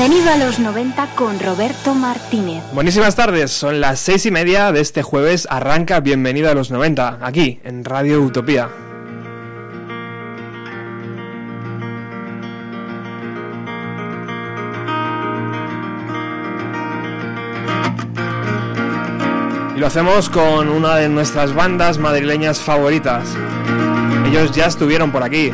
Bienvenido a los 90 con Roberto Martínez. Buenísimas tardes, son las seis y media de este jueves. Arranca Bienvenido a los 90, aquí en Radio Utopía. Y lo hacemos con una de nuestras bandas madrileñas favoritas. Ellos ya estuvieron por aquí.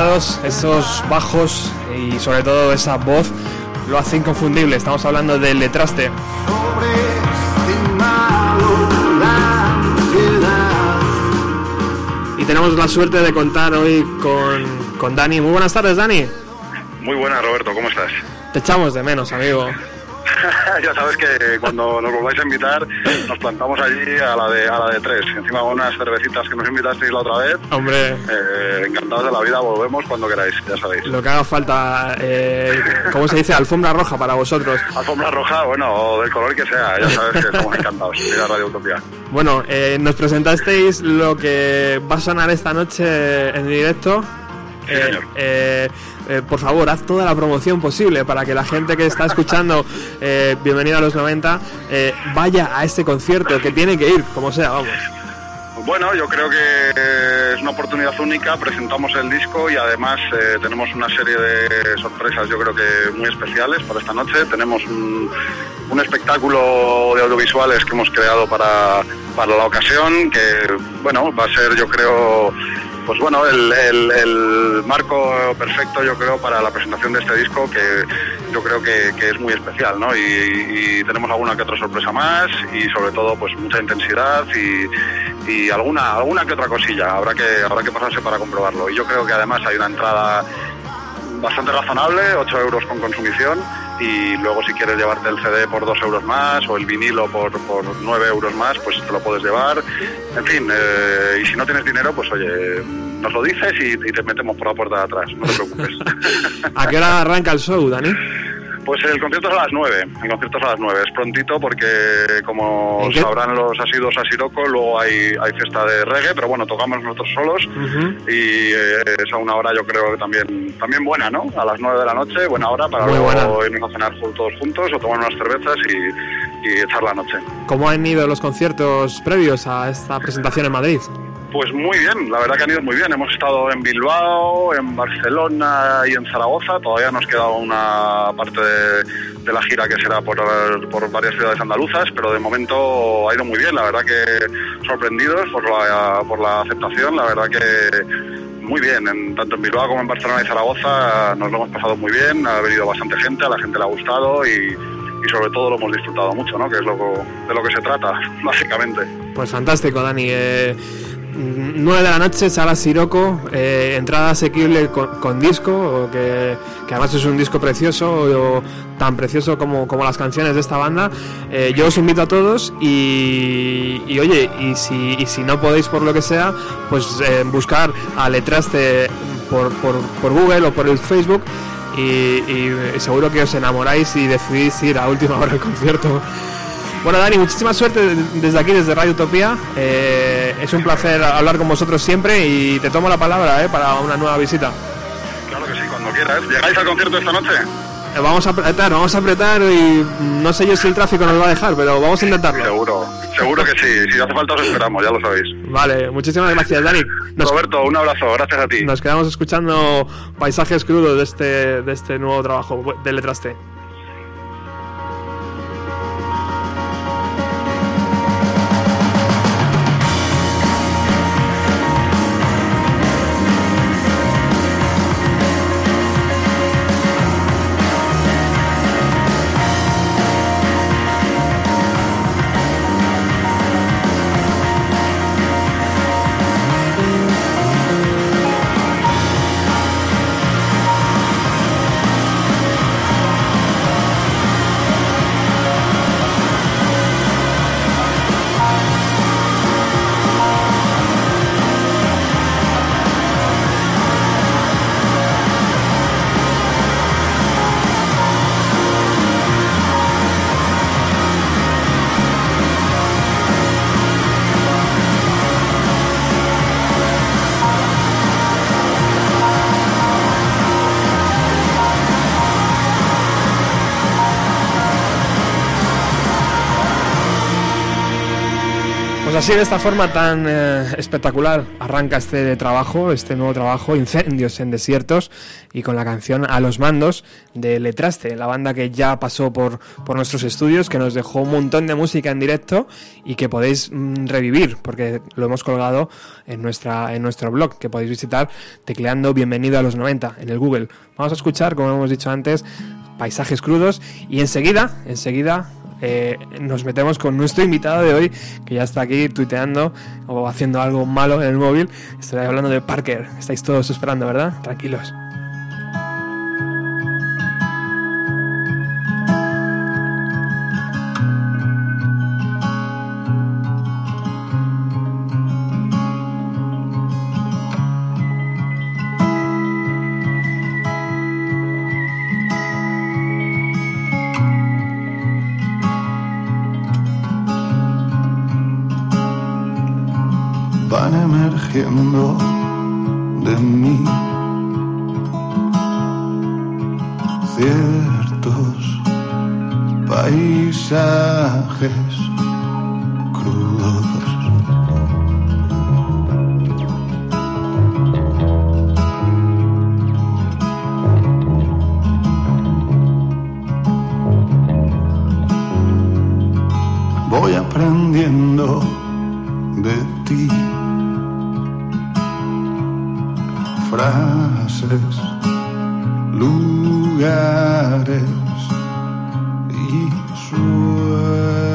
Teclados, esos bajos y sobre todo esa voz lo hace inconfundible. Estamos hablando del letraste. Y tenemos la suerte de contar hoy con, con Dani. Muy buenas tardes, Dani. Muy buenas, Roberto, ¿cómo estás? Te echamos de menos, amigo. ya sabes que cuando nos volváis a invitar, nos plantamos allí a la de, a la de tres. Encima con unas cervecitas que nos invitasteis la otra vez. Hombre, Eh, encantados de la vida, volvemos cuando queráis, ya sabéis. lo que haga falta, eh, ¿cómo se dice? Alfombra roja para vosotros. Alfombra roja, bueno, o del color que sea, ya sabes que estamos encantados. Mira Radio Utopía. Bueno, eh, nos presentasteis lo que va a sonar esta noche en directo. Sí, Eh, señor. Eh, por favor, haz toda la promoción posible para que la gente que está escuchando eh, Bienvenida a los 90 eh, vaya a este concierto, que tiene que ir, como sea, vamos. Bueno, yo creo que es una oportunidad única, presentamos el disco y además eh, tenemos una serie de sorpresas, yo creo que muy especiales para esta noche. Tenemos un, un espectáculo de audiovisuales que hemos creado para, para la ocasión, que bueno, va a ser yo creo, pues bueno, el, marco perfecto yo creo para la presentación de este disco que yo creo que, es muy especial, ¿no? Y, tenemos alguna que otra sorpresa más y sobre todo pues mucha intensidad y, y alguna alguna que otra cosilla habrá que habrá que pasarse para comprobarlo y yo creo que además hay una entrada bastante razonable 8 euros con consumición y luego si quieres llevarte el CD por 2 euros más o el vinilo por, por 9 euros más pues te lo puedes llevar en fin eh, y si no tienes dinero pues oye nos lo dices y, y te metemos por la puerta de atrás no te preocupes ¿A qué hora arranca el show, Dani? Pues el concierto es a las 9, el concierto es a las 9, es prontito porque como sabrán los asidos a Siroco, luego hay, hay fiesta de reggae, pero bueno, tocamos nosotros solos y eh, es a una hora yo creo que también, también buena, ¿no? A las 9 de la noche, buena hora para Muy luego buena. irnos a cenar todos juntos o tomar unas cervezas y, y echar la noche. ¿Cómo han ido los conciertos previos a esta presentación en Madrid? Pues muy bien, la verdad que han ido muy bien. Hemos estado en Bilbao, en Barcelona y en Zaragoza. Todavía nos queda una parte de, la gira que será por, por varias ciudades andaluzas, pero de momento ha ido muy bien. La verdad que sorprendidos por la, por la aceptación. La verdad que muy bien, en, tanto en Bilbao como en Barcelona y Zaragoza nos lo hemos pasado muy bien. Ha venido bastante gente, a la gente le ha gustado y, y sobre todo lo hemos disfrutado mucho, ¿no? que es lo, de lo que se trata, básicamente. Pues fantástico, Dani. Eh, 9 de la noche, sala Siroco, eh, entrada asequible con, disco, que, que además es un disco precioso, tan precioso como, como las canciones de esta banda. Eh, yo os invito a todos y, oye, y si, no podéis por lo que sea, pues eh, buscar a Letraste por, por, Google o por el Facebook y seguro que os enamoráis y decidís ir a última hora al concierto. Bueno, Dani, muchísima suerte desde aquí, desde Radio Utopía. Eh, es un placer hablar con vosotros siempre y te tomo la palabra eh, para una nueva visita. Claro que sí, cuando quieras. ¿Llegáis al concierto esta noche? Eh, vamos a apretar, vamos a apretar y no sé yo si el tráfico nos va a dejar, pero vamos a intentarlo. Seguro, seguro que sí. Si hace falta os esperamos, ya lo sabéis. Vale, muchísimas gracias, Dani. Nos, Roberto, un abrazo, gracias a ti. nos quedamos escuchando paisajes crudos de este, de este nuevo trabajo de Letraste. Pues de esta forma tan eh, espectacular, arranca este trabajo, este nuevo trabajo, Incendios en Desiertos, y con la canción A los Mandos de Letraste, la banda que ya pasó por, por nuestros estudios, que nos dejó un montón de música en directo y que podéis mm, revivir, porque lo hemos colgado en, nuestra, en nuestro blog, que podéis visitar tecleando Bienvenido a los 90 en el Google. Vamos a escuchar, como hemos dicho antes, paisajes crudos y enseguida, enseguida eh, nos metemos con nuestro invitado de hoy, que ya está aquí tuiteando o haciendo algo malo en el móvil. Estoy hablando de Parker. Estáis todos esperando, ¿verdad? Tranquilos. De ti. frases, lugares y sueños.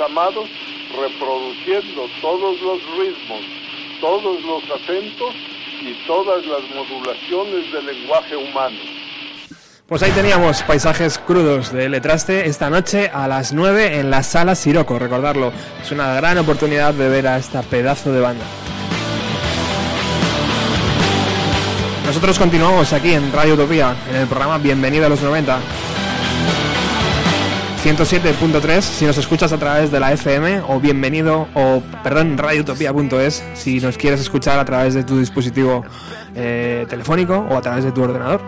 Amados, reproduciendo todos los ritmos, todos los acentos y todas las modulaciones del lenguaje humano. Pues ahí teníamos paisajes crudos de Letraste esta noche a las 9 en la sala Siroco, recordarlo. Es una gran oportunidad de ver a esta pedazo de banda. Nosotros continuamos aquí en Radio Utopía, en el programa Bienvenido a los 90. 107.3 si nos escuchas a través de la FM o bienvenido o perdón radiotopia.es si nos quieres escuchar a través de tu dispositivo eh, telefónico o a través de tu ordenador.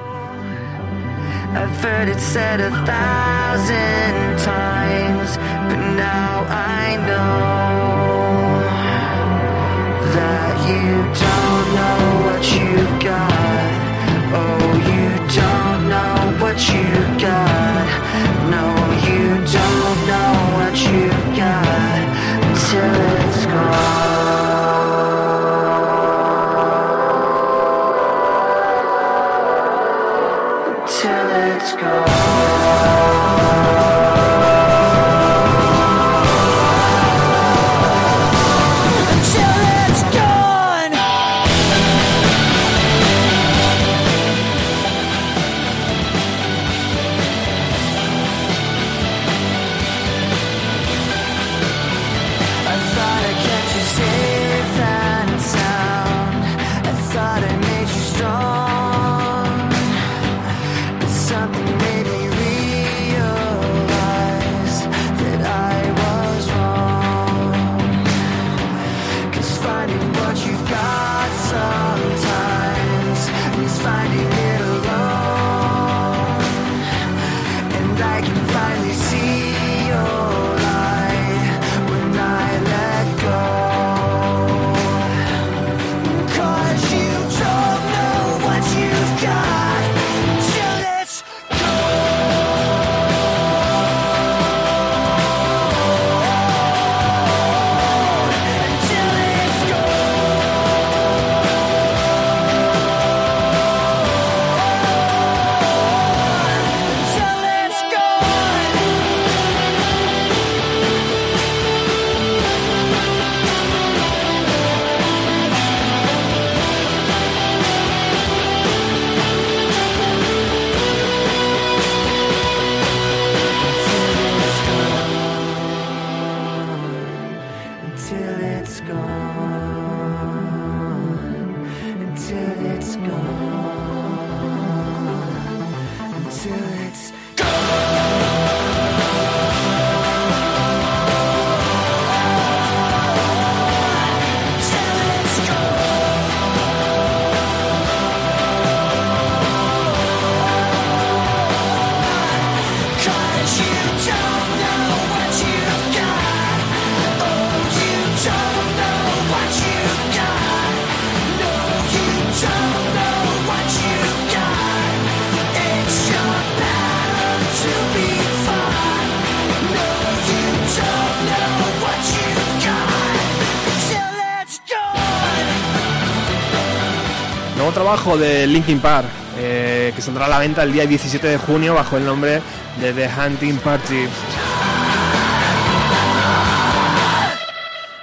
De Linkin Park, eh, que saldrá a la venta el día 17 de junio bajo el nombre de The Hunting Party.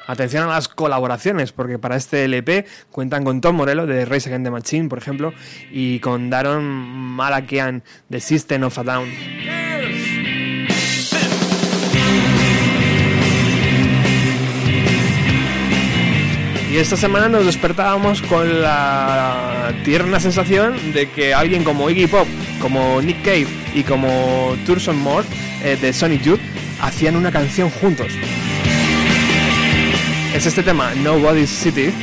Atención a las colaboraciones, porque para este LP cuentan con Tom Morello de Race Against the Machine, por ejemplo, y con Daron Malakian de System of a Down. Y esta semana nos despertábamos con la tierna sensación de que alguien como Iggy Pop, como Nick Cave y como Turson Moore eh, de Sonic Youth hacían una canción juntos. Es este tema, Nobody's City.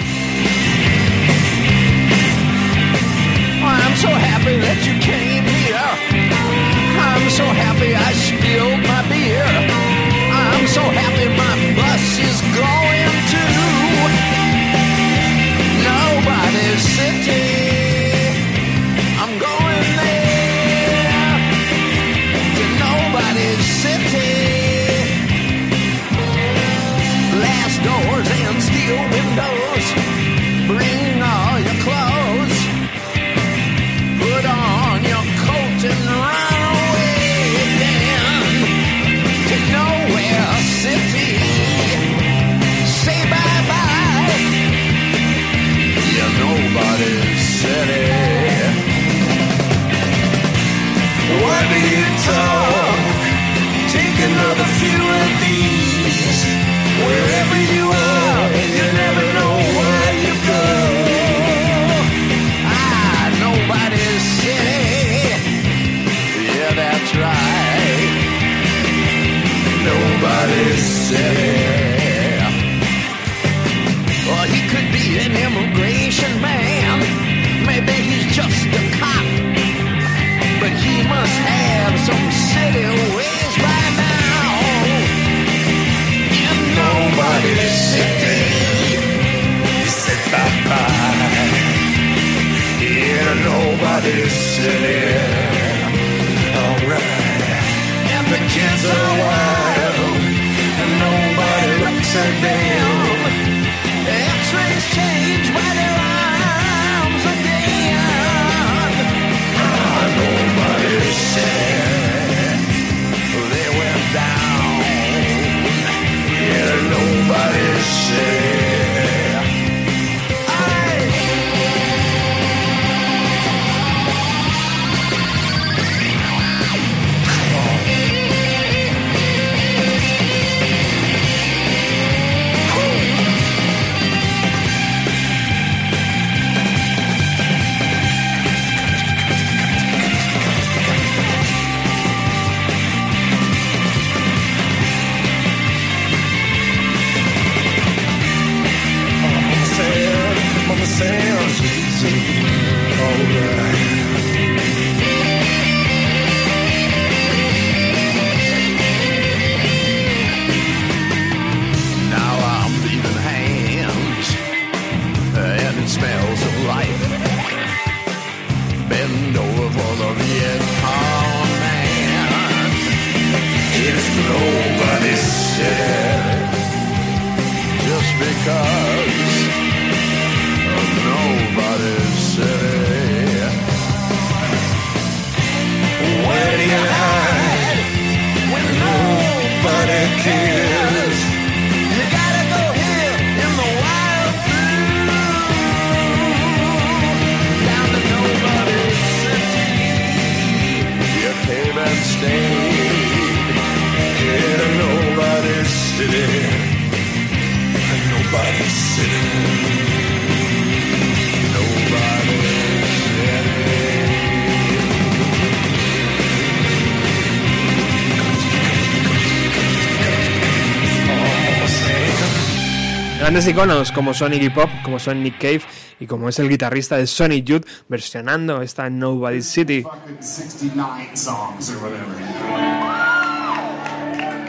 Grandes iconos como son Iggy Pop, como son Nick Cave y como es el guitarrista de Sonic Youth versionando esta Nobody's City. fucking 69 songs or whatever.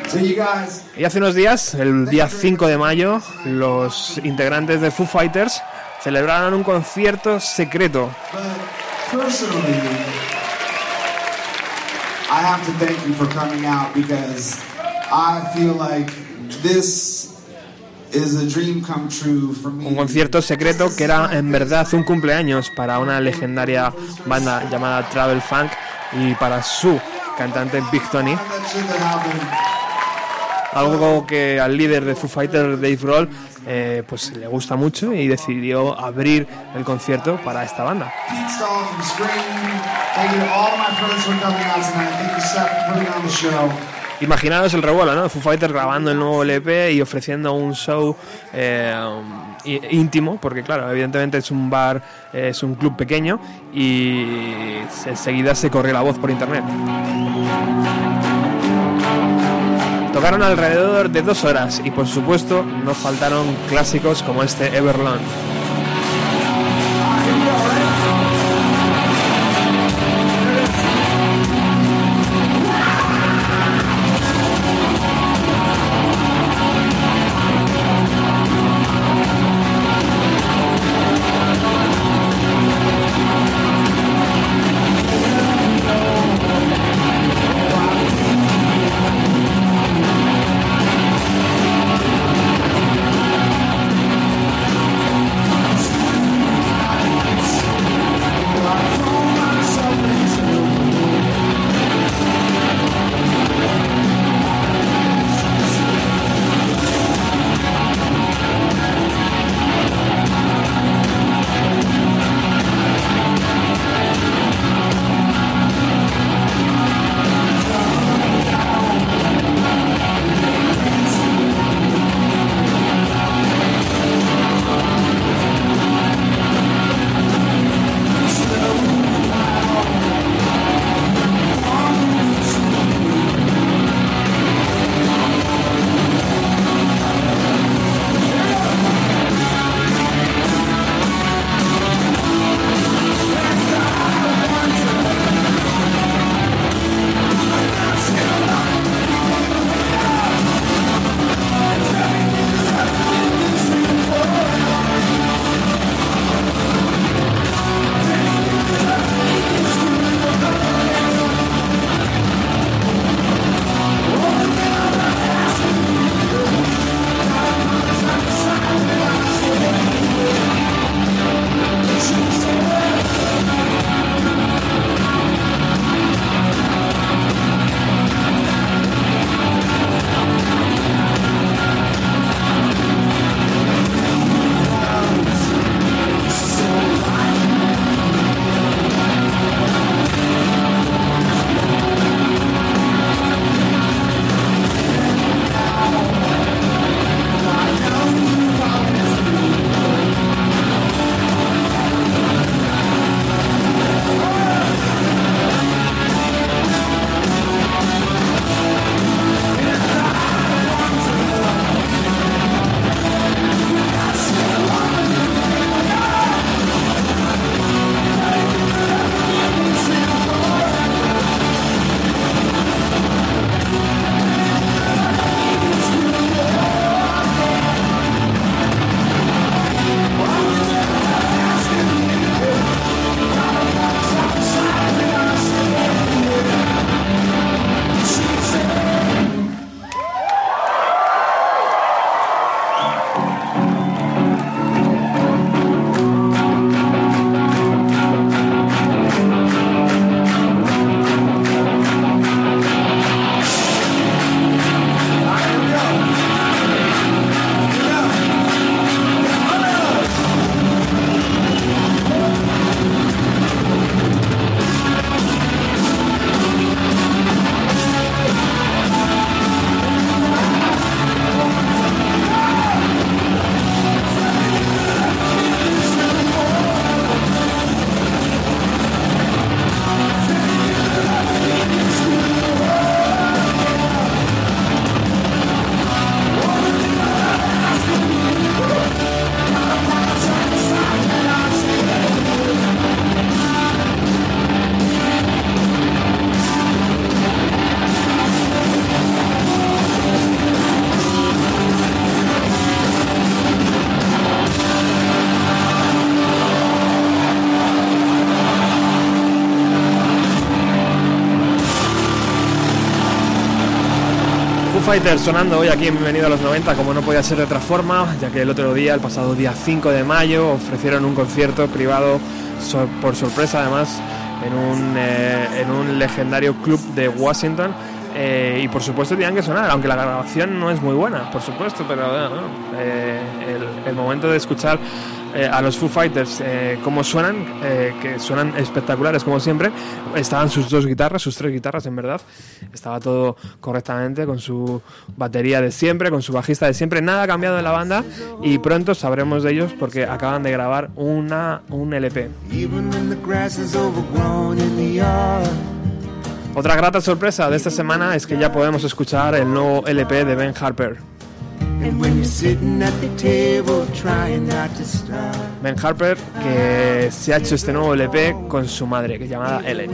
So you guys, Y hace unos días, el día 5 de mayo, los integrantes de Foo Fighters celebraron un concierto secreto. I have to thank you for coming out because I feel like this Un concierto secreto que era en verdad un cumpleaños para una legendaria banda llamada Travel Funk y para su cantante Big Tony. Algo que al líder de Foo Fighters, Dave Grohl, eh, pues le gusta mucho y decidió abrir el concierto para esta banda. Imaginaros el revuelo, ¿no? Foo Fighters grabando el nuevo LP y ofreciendo un show eh, íntimo, porque claro, evidentemente es un bar, eh, es un club pequeño y enseguida se corre la voz por internet. Tocaron alrededor de dos horas y por supuesto no faltaron clásicos como este Everlong. Fighters sonando hoy aquí en Bienvenido a los 90, como no podía ser de otra forma, ya que el otro día, el pasado día 5 de mayo, ofrecieron un concierto privado so- por sorpresa además en un, eh, en un legendario club de Washington. eh, y por supuesto tenían que sonar, aunque la grabación no es muy buena, por supuesto, pero eh, el, el momento de escuchar eh, a los Foo Fighters eh, cómo suenan, eh, que suenan espectaculares como siempre. Estaban sus dos guitarras, sus tres guitarras en verdad. Estaba todo correctamente con su batería de siempre, con su bajista de siempre. Nada ha cambiado en la banda y pronto sabremos de ellos porque acaban de grabar una, un LP. Otra grata sorpresa de esta semana es que ya podemos escuchar el nuevo LP de Ben Harper. Ben Harper que se ha hecho este nuevo LP con su madre, que es llamada Ellen.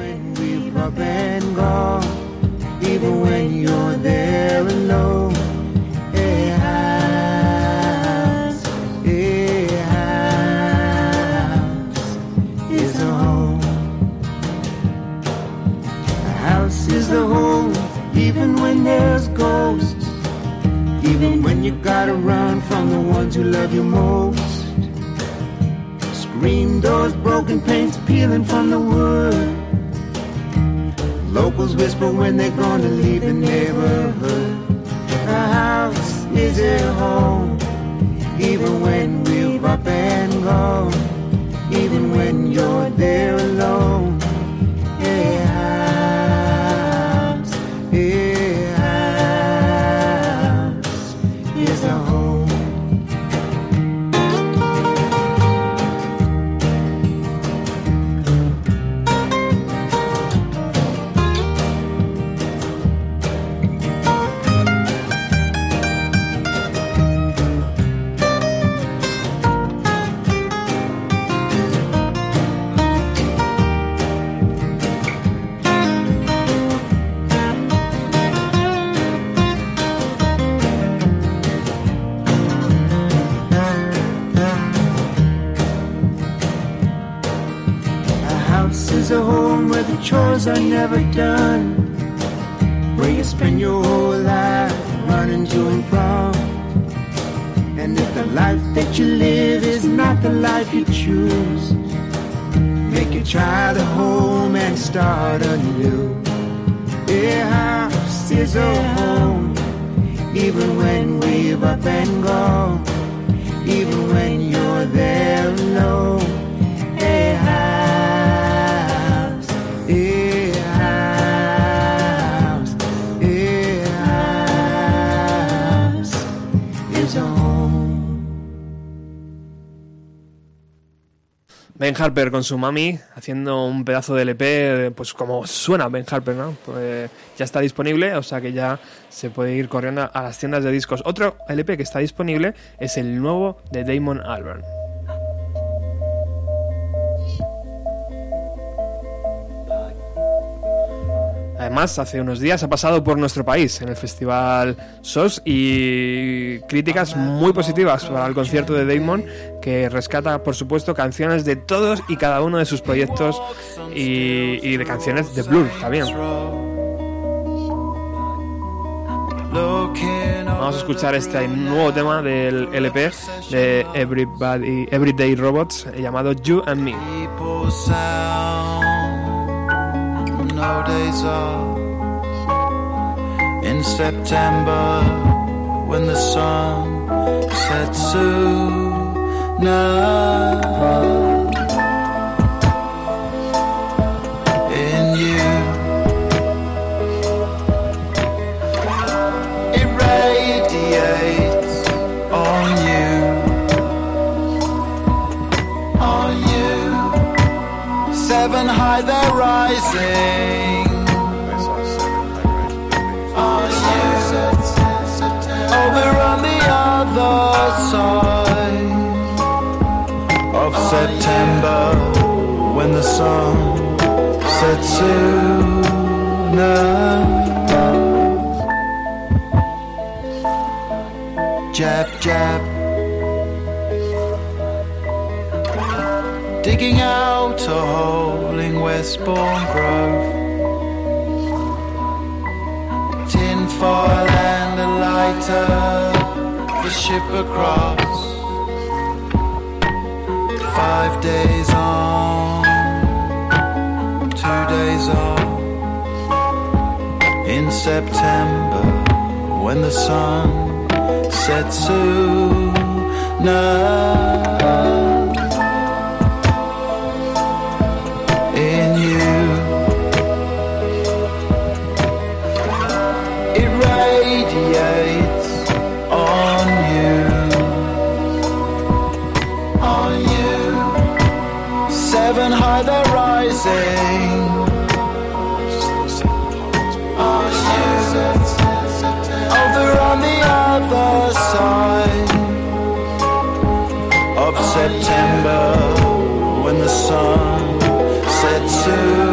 House, is a home, even when there's ghosts. Even when you gotta run from the ones who love you most. Screen doors, broken paints peeling from the wood. Locals whisper when they're gonna leave the neighborhood. A house is a home, even when we're up and gone. Even when you're there alone. Chores are never done. Where you spend your whole life running to and from. And if the life that you live is not the life you choose, make you try the home and start anew. A house is a home, even when we've up and gone, even when you're there alone. A house, Ben Harper con su mami haciendo un pedazo de LP, pues como suena Ben Harper, ¿no? Pues ya está disponible, o sea que ya se puede ir corriendo a las tiendas de discos. Otro LP que está disponible es el nuevo de Damon Albarn. Además, hace unos días ha pasado por nuestro país en el festival SOS y críticas muy positivas para el concierto de Damon, que rescata, por supuesto, canciones de todos y cada uno de sus proyectos y, de canciones de Blur también. Vamos a escuchar este nuevo tema del LP de Everyday Robots llamado You and Me. No days off. In September, when the sun sets soon. High, they're rising. Over on the other side of September, when the sun sets sooner. Jab, jab. Digging out a hole in Westbourne Grove. Tin foil and a lighter the ship across. Five days on, two days off. In September, when the sun sets sooner. In Over on the other side of September, when the sun sets sooner.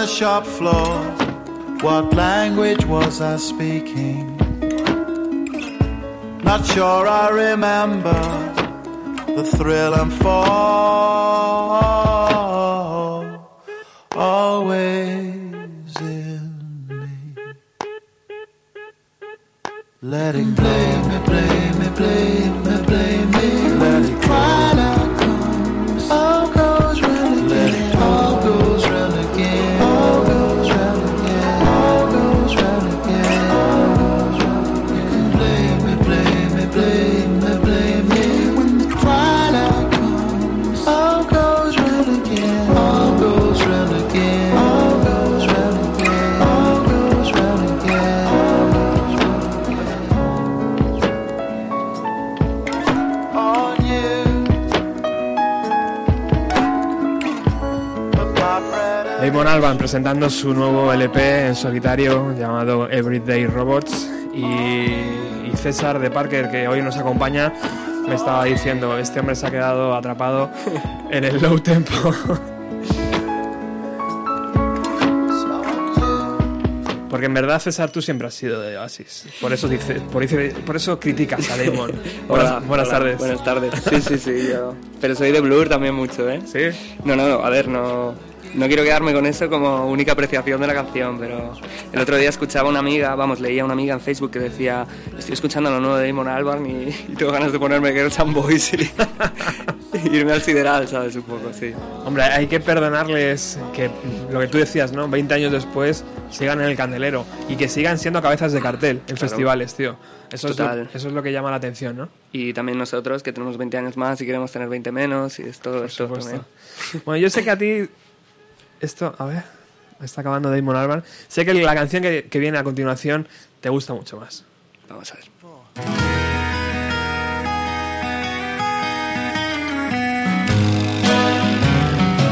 The shop floor, what language was I speaking? Not sure I remember the thrill and fall always in me. Letting blame me, blame me, blame me, blame me. Presentando su nuevo LP en solitario llamado Everyday Robots y, y César de Parker que hoy nos acompaña me estaba diciendo este hombre se ha quedado atrapado en el low tempo porque en verdad César tú siempre has sido de Oasis por eso dice por eso, por eso criticas a Damon buenas, Hola, buenas hola, tardes Buenas tardes. Sí, sí, sí. yo- Pero soy de Blur también mucho, ¿eh? sí No, no, no, a ver, no, no quiero quedarme con eso como única apreciación de la canción, pero el otro día escuchaba a una amiga, vamos, leía a una amiga en Facebook que decía, estoy escuchando lo nuevo de Damon Albarn y, y tengo ganas de ponerme Girls and Boys y, irme al sideral, ¿sabes? Un poco, sí. Hombre, hay que perdonarles que lo que tú decías, ¿no? 20 años después sigan en el candelero y que sigan siendo cabezas de cartel en Claro. festivales, tío. Eso es, lo, Total. eso es lo que llama la atención, ¿no? Y también nosotros, que tenemos 20 años más y queremos tener 20 menos, y es todo esto supuesto. también. Bueno, yo sé que a ti. Esto, a ver. Está acabando Damon Albarn. Sé que la canción que, que viene a continuación te gusta mucho más. Vamos a ver.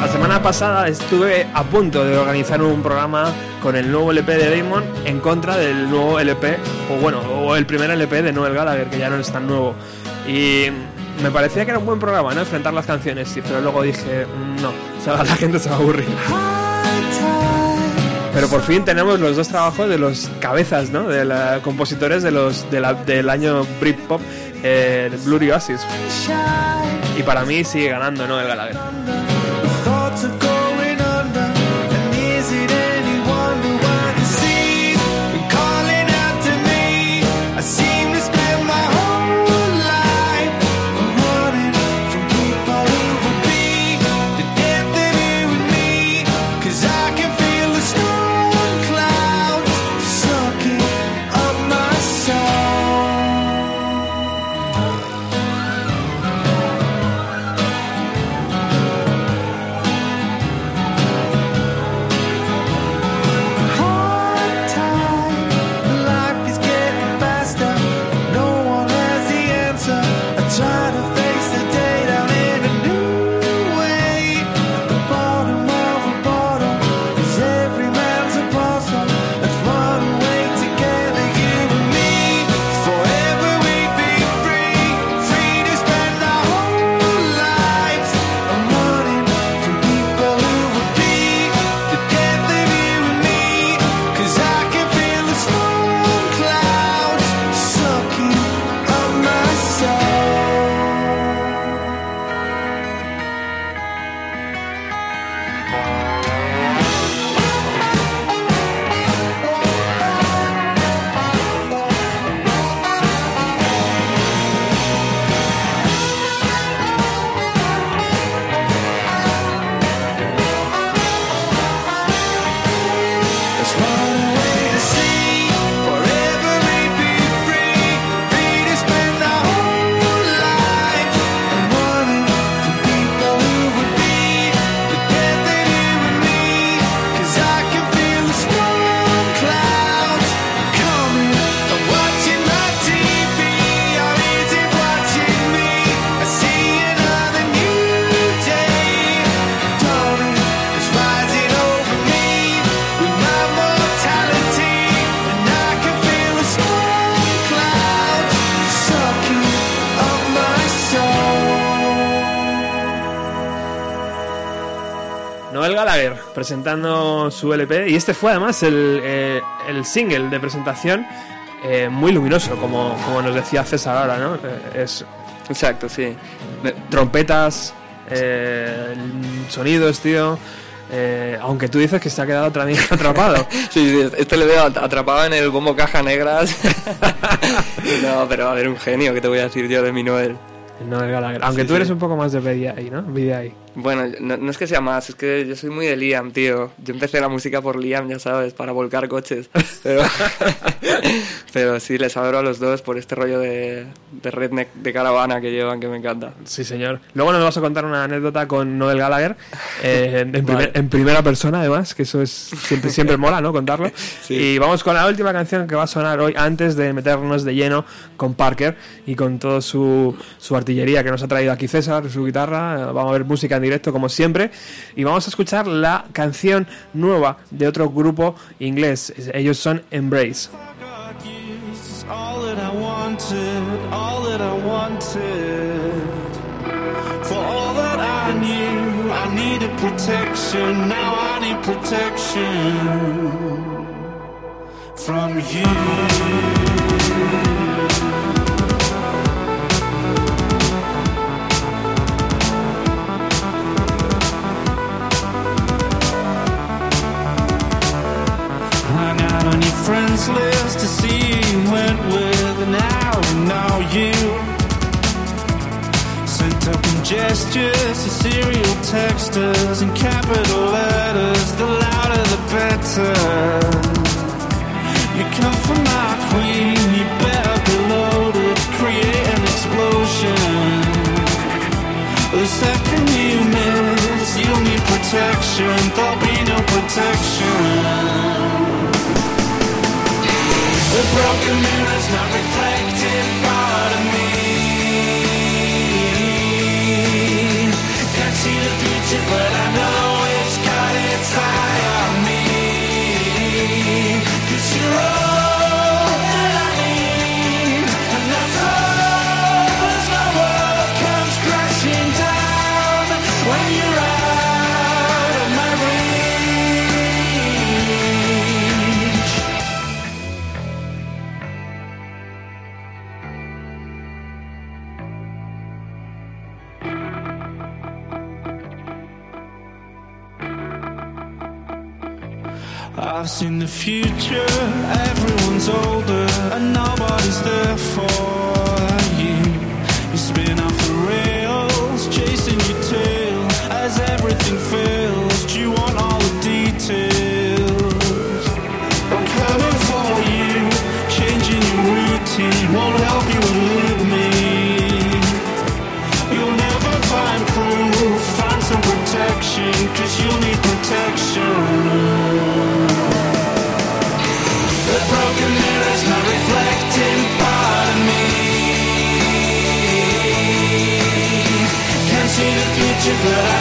La semana pasada estuve a punto de organizar un programa con el nuevo LP de Damon en contra del nuevo LP, o bueno, o el primer LP de Noel Gallagher, que ya no es tan nuevo. Y me parecía que era un buen programa, ¿no? Enfrentar las canciones, sí, pero luego dije, "Mm, no, o sea, la gente se va a aburrir. Pero por fin tenemos los dos trabajos de los cabezas, ¿no? De los compositores de los, del año Britpop, eh, Blurry Oasis. Y para mí sigue ganando, ¿no? El Gallagher. Presentando su LP y este fue además el, eh, el single de presentación eh, muy luminoso, como, como nos decía César ahora, ¿no? Eh, es Exacto, sí. Trompetas, eh, sonidos, tío. eh, aunque tú dices que se ha quedado atrapado. Sí, sí, este le veo at- atrapado en el bombo caja negras. no, pero a ver, un genio, que te voy a decir yo de mi Noel? Noel Gallagher. Aunque Sí, tú eres un poco más de BDI, ¿no? BDI. Bueno, no, no es que sea más, es que yo soy muy de Liam, tío. Yo empecé la música por Liam, ya sabes, para volcar coches. Pero, pero sí, les adoro a los dos por este rollo de, de redneck de caravana que llevan, que me encanta. Sí, señor. Luego nos vas a contar una anécdota con Noel Gallagher, eh, en, primer- Vale. en primera persona, además, que eso es siempre, siempre mola, ¿no? Contarlo. Y vamos con la última canción que va a sonar hoy, antes de meternos de lleno con Parker y con toda su, su artillería que nos ha traído aquí César, su guitarra. Vamos a ver música en directo, como siempre. Y vamos a escuchar la canción nueva de otro grupo inglés. Ellos son Embrace. all that friends list to see went with, and now, now you sent up in gestures to serial texters in capital letters. The louder the better. You come from my queen, you better be loaded. Create an explosion. The second you miss, you'll need protection. There'll be no protection. The broken mirror's not reflecting part of me. Can't see the future, but I know future, the future, but I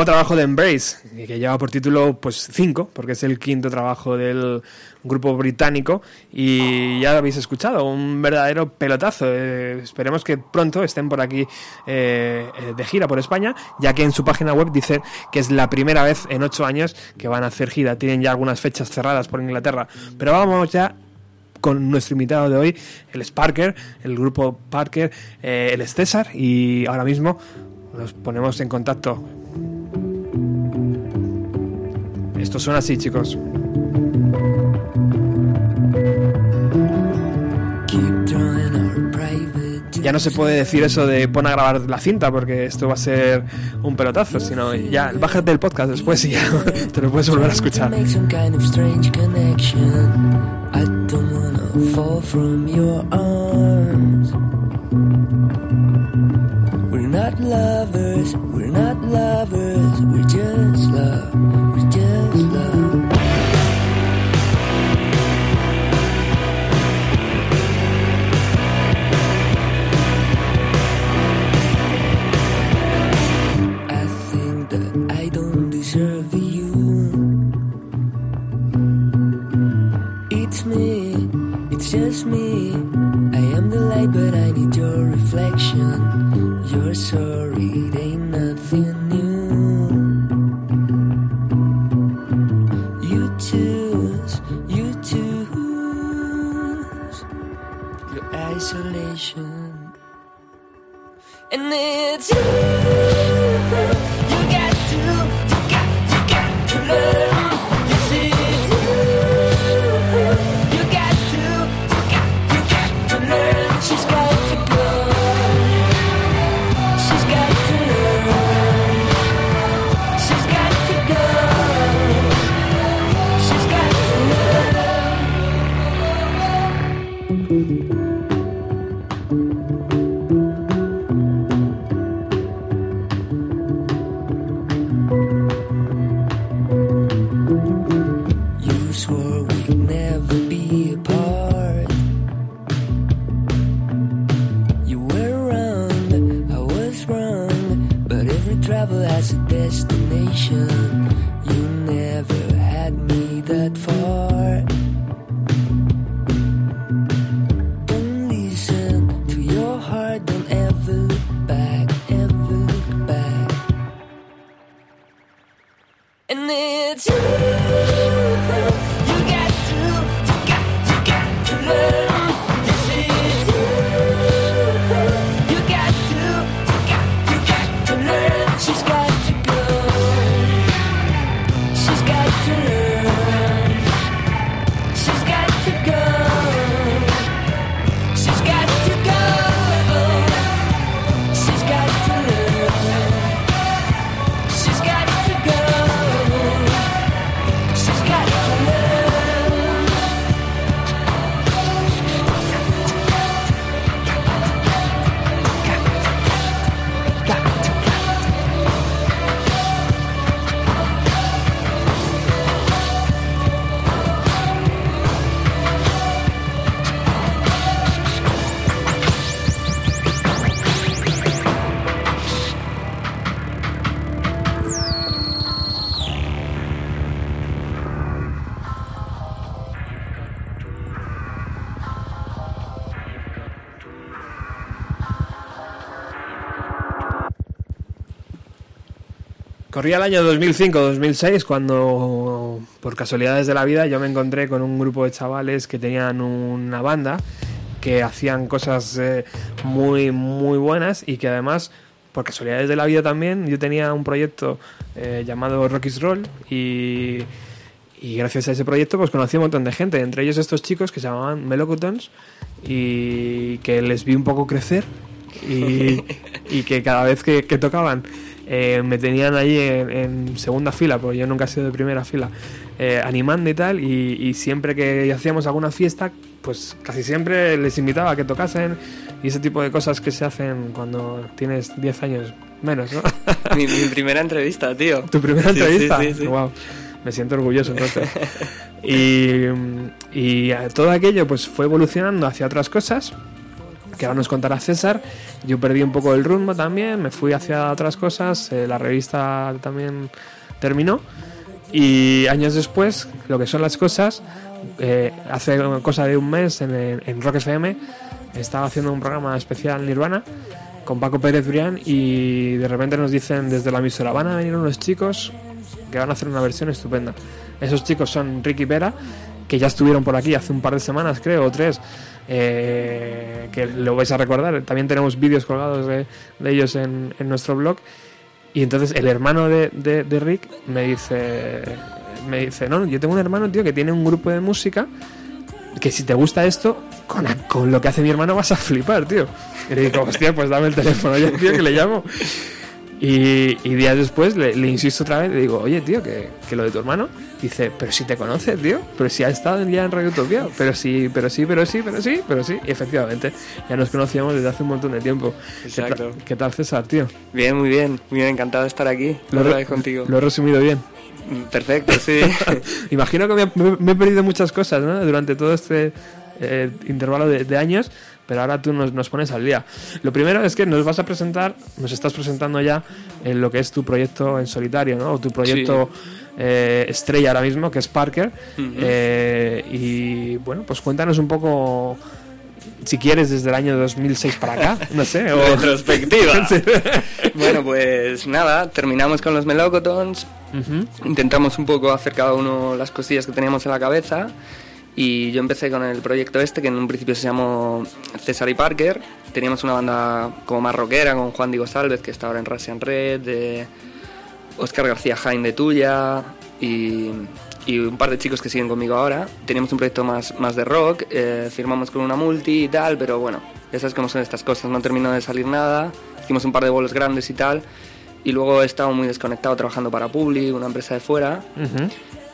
nuevo trabajo de Embrace, que lleva por título pues 5, porque es el quinto trabajo del grupo británico, y ya lo habéis escuchado, un verdadero pelotazo. Eh, esperemos que pronto estén por aquí eh, eh, de gira por España, ya que en su página web dice que es la primera vez en ocho años que van a hacer gira. Tienen ya algunas fechas cerradas por Inglaterra. Pero vamos ya con nuestro invitado de hoy, el Sparker, el grupo Parker, es César, y ahora mismo nos ponemos en contacto. Esto suena así, chicos. Ya no se puede decir eso de pon a grabar la cinta porque esto va a ser un pelotazo, sino ya bájate el podcast después y ya te lo puedes volver a escuchar. Me. I am the light, but I need your reflection. You're sorry, it ain't nothing new. You choose, you choose your isolation. And it's. You Corría el año 2005-2006 cuando, por casualidades de la vida, yo me encontré con un grupo de chavales que tenían una banda que hacían cosas eh, muy, muy buenas y que además, por casualidades de la vida también, yo tenía un proyecto eh, llamado Rocky's Roll y, y gracias a ese proyecto pues conocí a un montón de gente, entre ellos estos chicos que se llamaban Melocotons y que les vi un poco crecer y, y que cada vez que, que tocaban eh, me tenían ahí en, en segunda fila, porque yo nunca he sido de primera fila, eh, animando y tal, y, y siempre que hacíamos alguna fiesta, pues casi siempre les invitaba a que tocasen y ese tipo de cosas que se hacen cuando tienes 10 años menos, ¿no? mi, mi primera entrevista, tío. ¿Tu primera Sí, entrevista? Sí, sí, sí. Wow. Me siento orgulloso entonces. y, y todo aquello pues fue evolucionando hacia otras cosas que ahora nos contará César. Yo perdí un poco el rumbo también, me fui hacia otras cosas, eh, la revista también terminó y años después, lo que son las cosas, eh, hace cosa de un mes en, en Rock FM estaba haciendo un programa especial Nirvana con Paco Pérez Brián y de repente nos dicen desde la emisora van a venir unos chicos que van a hacer una versión estupenda. Esos chicos son Ricky Vera, que ya estuvieron por aquí hace un par de semanas, creo, o tres, eh, que lo vais a recordar. También tenemos vídeos colgados de, ellos en, nuestro blog. Y entonces el hermano de, de- Rick me dice, me dice, no, yo tengo un hermano, tío, que tiene un grupo de música que si te gusta esto, con, con lo que hace mi hermano vas a flipar, tío. Y le digo, hostia, pues dame el teléfono ya, tío, que le llamo. Y, y días después le, le insisto otra vez, le digo, oye, tío, que, que lo de tu hermano. Dice, pero si te conoce, tío, pero si ha estado ya en Radio Utopía, pero sí, pero sí, pero sí, pero sí, pero sí. Y efectivamente, ya nos conocíamos desde hace un montón de tiempo. ¿Qué tal- Exacto. ¿Qué tal, César, tío? Bien, muy bien. Muy bien, encantado de estar aquí. Lo, otra vez contigo. lo he resumido bien. Mm, Perfecto, sí. Imagino que me, he perdido muchas cosas ¿no? durante todo este eh, intervalo de, de años, pero ahora tú nos, nos pones al día. Lo primero es que nos vas a presentar, nos estás presentando ya en lo que es tu proyecto en solitario, ¿no? O tu proyecto eh, estrella ahora mismo, que es Parker. Eh, y bueno, pues cuéntanos un poco, si quieres, desde el año 2006 para acá, no sé. O... Retrospectiva. Bueno, pues nada, terminamos con los Melocotons. Intentamos un poco hacer cada uno las cosillas que teníamos en la cabeza. Y yo empecé con el proyecto este, que en un principio se llamó César y Parker. Teníamos una banda como más rockera, con Juan Diego Salvez, que está ahora en Russian Red, de Oscar García Jaén de Tuya, y, un par de chicos que siguen conmigo ahora. Teníamos un proyecto más, más de rock, eh, firmamos con una multi y tal, pero bueno, ya sabes cómo son estas cosas, no terminó de salir nada. Hicimos un par de bolos grandes y tal. Y luego he estado muy desconectado trabajando para Publi, una empresa de fuera.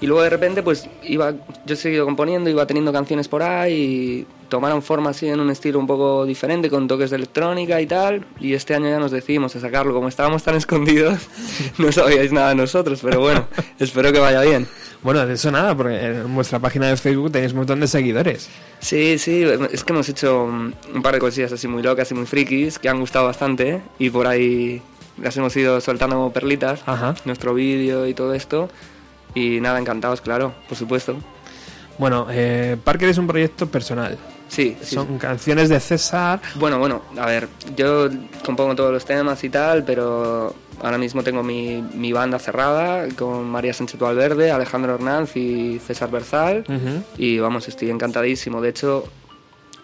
Y luego de repente, pues iba, yo he seguido componiendo, iba teniendo canciones por ahí y tomaron forma así en un estilo un poco diferente, con toques de electrónica y tal. Y este año ya nos decidimos a sacarlo. Como estábamos tan escondidos, no sabíais nada de nosotros, pero bueno, espero que vaya bien. Bueno, de eso nada, porque en vuestra página de Facebook tenéis un montón de seguidores. Sí, sí, es que hemos hecho un par de cosillas así muy locas y muy frikis que han gustado bastante y por ahí las hemos ido soltando como perlitas, Ajá. nuestro vídeo y todo esto. Y nada, encantados, claro, por supuesto. Bueno, eh, Parker es un proyecto personal. Sí, sí. Son canciones de César. Bueno, bueno, a ver, yo compongo todos los temas y tal, pero ahora mismo tengo mi, mi banda cerrada con María Sánchez Valverde, Alejandro Hernández y César Berzal. Y vamos, estoy encantadísimo. De hecho,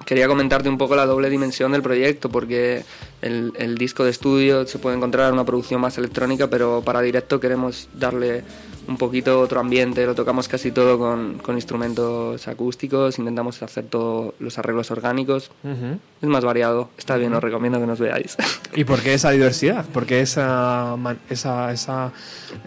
quería comentarte un poco la doble dimensión del proyecto, porque el, el disco de estudio se puede encontrar una producción más electrónica, pero para directo queremos darle un poquito otro ambiente, lo tocamos casi todo con, con instrumentos acústicos, intentamos hacer todos los arreglos orgánicos. Ujú. Es más variado, está bien, os recomiendo que nos veáis. ¿Y por qué esa diversidad? ¿Por qué esa, esa, esa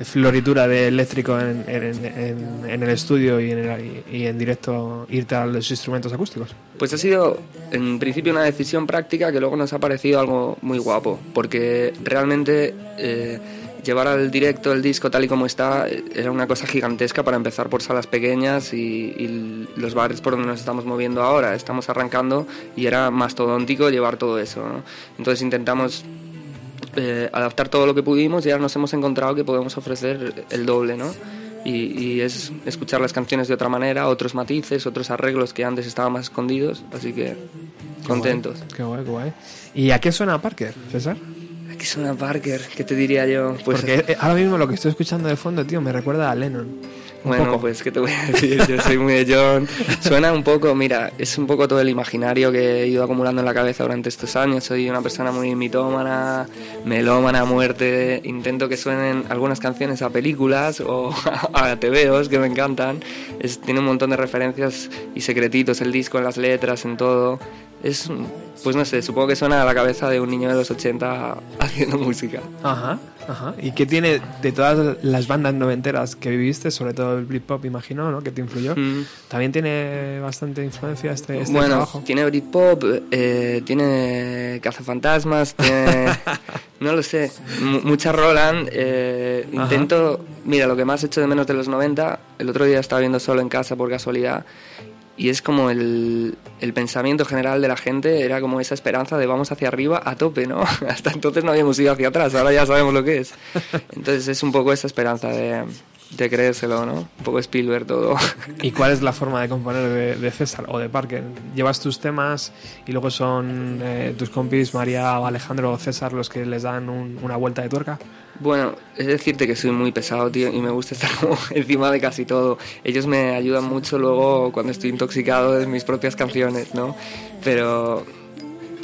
floritura de eléctrico en, en- en- en el estudio y en, el- y en directo irte a los instrumentos acústicos? Pues ha sido en principio una decisión práctica que luego nos ha parecido algo muy guapo, porque realmente eh, llevar al directo el disco tal y como está eh, era una cosa gigantesca para empezar por salas pequeñas y, y los bares por donde nos estamos moviendo ahora. Estamos arrancando y era mastodóntico llevar todo eso. ¿no? Entonces intentamos eh, adaptar todo lo que pudimos y ahora nos hemos encontrado que podemos ofrecer el doble, ¿no? Y, y es escuchar las canciones de otra manera, otros matices, otros arreglos que antes estaban más escondidos, así que contentos. Qué guay, qué guay. ¿Y a qué suena Parker, César? Aquí suena Parker, ¿qué te diría yo? Pues Porque eh, ahora mismo lo que estoy escuchando de fondo, tío, me recuerda a Lennon. Un Bueno, poco. pues qué te voy a decir, yo soy muy de John. Suena un poco, mira, es un poco todo el imaginario que he ido acumulando en la cabeza durante estos años. Soy una persona muy mitómana, melómana a muerte. Intento que suenen algunas canciones a películas o a TVOs que me encantan. Es, tiene un montón de referencias y secretitos el disco en las letras, en todo. Es, pues no sé, supongo que suena a la cabeza de un niño de los 80 haciendo música. Ajá, ajá. ¿Y qué tiene de todas las bandas noventeras que viviste, sobre todo el Britpop, imagino, ¿no? Que te influyó. Mm. También tiene bastante influencia este, este bueno, trabajo. tiene Britpop, eh, tiene Cazafantasmas, tiene... no lo sé, mu- mucha Roland. eh, intento... Mira, lo que más he hecho de menos de los 90, el otro día estaba viendo solo en casa por casualidad, y es como el, el pensamiento general de la gente, era como esa esperanza de vamos hacia arriba a tope, ¿no? Hasta entonces no habíamos ido hacia atrás, ahora ya sabemos lo que es. Entonces es un poco esa esperanza de, de creérselo, ¿no? Un poco Spielberg todo. ¿Y cuál es la forma de componer de, de César o de Parker? ¿Llevas tus temas y luego son eh, tus compis María, Alejandro o César los que les dan un- una vuelta de tuerca? Bueno, es decirte que soy muy pesado, tío, y me gusta estar como encima de casi todo. Ellos me ayudan mucho luego cuando estoy intoxicado de mis propias canciones, ¿no? Pero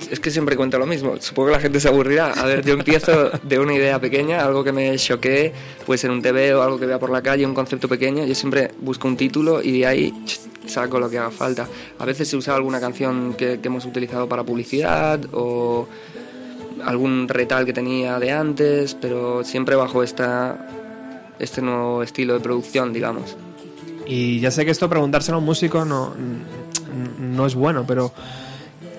es que siempre cuento lo mismo. Supongo que la gente se aburrirá. A ver, yo empiezo de una idea pequeña, algo que me choquee, puede ser un TV o algo que vea por la calle, un concepto pequeño. Yo siempre busco un título y de ahí saco lo que haga falta. A veces he usado alguna canción que, que hemos utilizado para publicidad o algún retal que tenía de antes, pero siempre bajo esta, este nuevo estilo de producción, digamos. Y ya sé que esto preguntárselo a un músico no, no es bueno, pero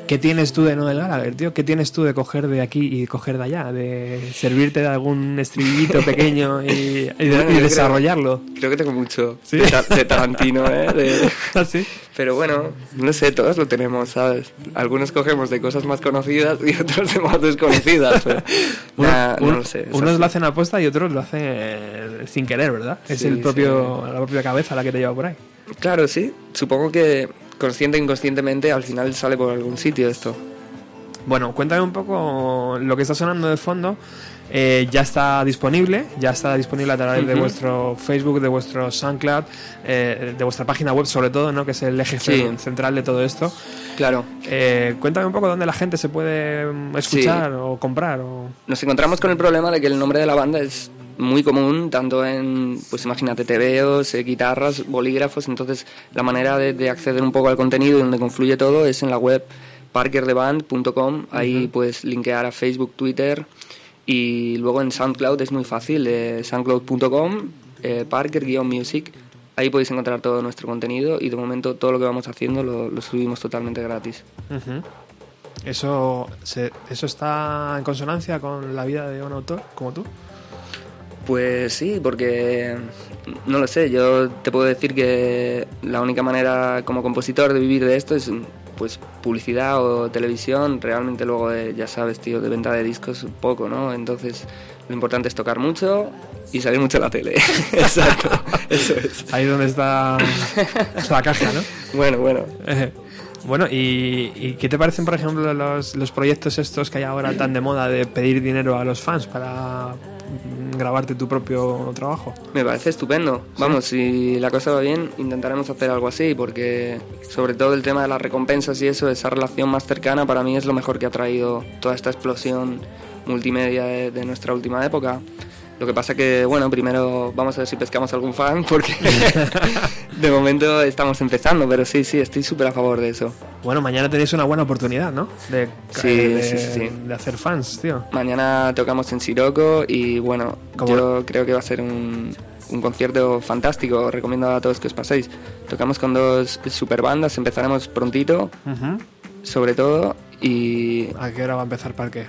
¿qué tienes tú de Noel Gallagher, tío? ¿Qué tienes tú de coger de aquí y coger de allá? De servirte de algún estribillito pequeño y, y de- Bueno, y yo creo- desarrollarlo. Creo que tengo mucho ¿Sí? de, Ta- de Tarantino, ¿eh? De- ¿Ah, sí? Pero bueno, no sé, todos lo tenemos, ¿sabes? Algunos cogemos de cosas más conocidas y otros de más desconocidas. pero- Uno- Nah, no uno- lo sé. es unos así. lo hacen a posta y otros lo hacen eh, sin querer, ¿verdad? Es Sí, el propio, la propia cabeza la que te lleva por ahí. Claro, sí. Supongo que consciente e inconscientemente al final sale por algún sitio esto. Bueno, cuéntame un poco lo que está sonando de fondo. Eh, ya está disponible, ya está disponible a través de vuestro Facebook, de vuestro SoundCloud, eh, de vuestra página web sobre todo, ¿no? que es el eje Sí. central de todo esto. Claro. Eh, cuéntame un poco dónde la gente se puede escuchar o comprar. O... Nos encontramos con el problema de que el nombre de la banda es muy común, tanto en, pues imagínate, tebeos, eh, guitarras, bolígrafos, entonces la manera de, de acceder un poco al contenido donde confluye todo es en la web parkerdeband.com, ahí puedes linkear a Facebook, Twitter y luego en SoundCloud. Es muy fácil, eh, soundcloud.com, eh, parker-music, ahí podéis encontrar todo nuestro contenido y de momento todo lo que vamos haciendo lo, lo subimos totalmente gratis. Eso, se- ¿Eso está en consonancia con la vida de un autor como tú? Pues sí, porque no lo sé, yo te puedo decir que la única manera como compositor de vivir de esto es pues publicidad o televisión, realmente luego de, ya sabes, tío, de venta de discos poco, ¿no? Entonces lo importante es tocar mucho y salir mucho en la tele. Exacto, eso es. Ahí donde está la caja, ¿no? Bueno, bueno. Eh, Bueno, ¿y, y qué te parecen, por ejemplo, los, los proyectos estos que hay ahora tan de moda de pedir dinero a los fans para grabarte tu propio trabajo? Me parece estupendo. Vamos, si la cosa va bien, intentaremos hacer algo así, porque sobre todo el tema de las recompensas y eso, esa relación más cercana, para mí es lo mejor que ha traído toda esta explosión multimedia de, de nuestra última época. Lo que pasa que, bueno, primero vamos a ver si pescamos algún fan, porque de momento estamos empezando, pero sí, sí, estoy súper a favor de eso. Bueno, mañana tenéis una buena oportunidad, ¿no? De, Sí, de, sí, sí. de hacer fans, tío. Mañana tocamos en Siroco y bueno, ¿Cómo? yo creo que va a ser un, un concierto fantástico. Os recomiendo a todos que os paséis. Tocamos con dos super bandas, empezaremos prontito, sobre todo, y ¿A qué hora va a empezar Parque?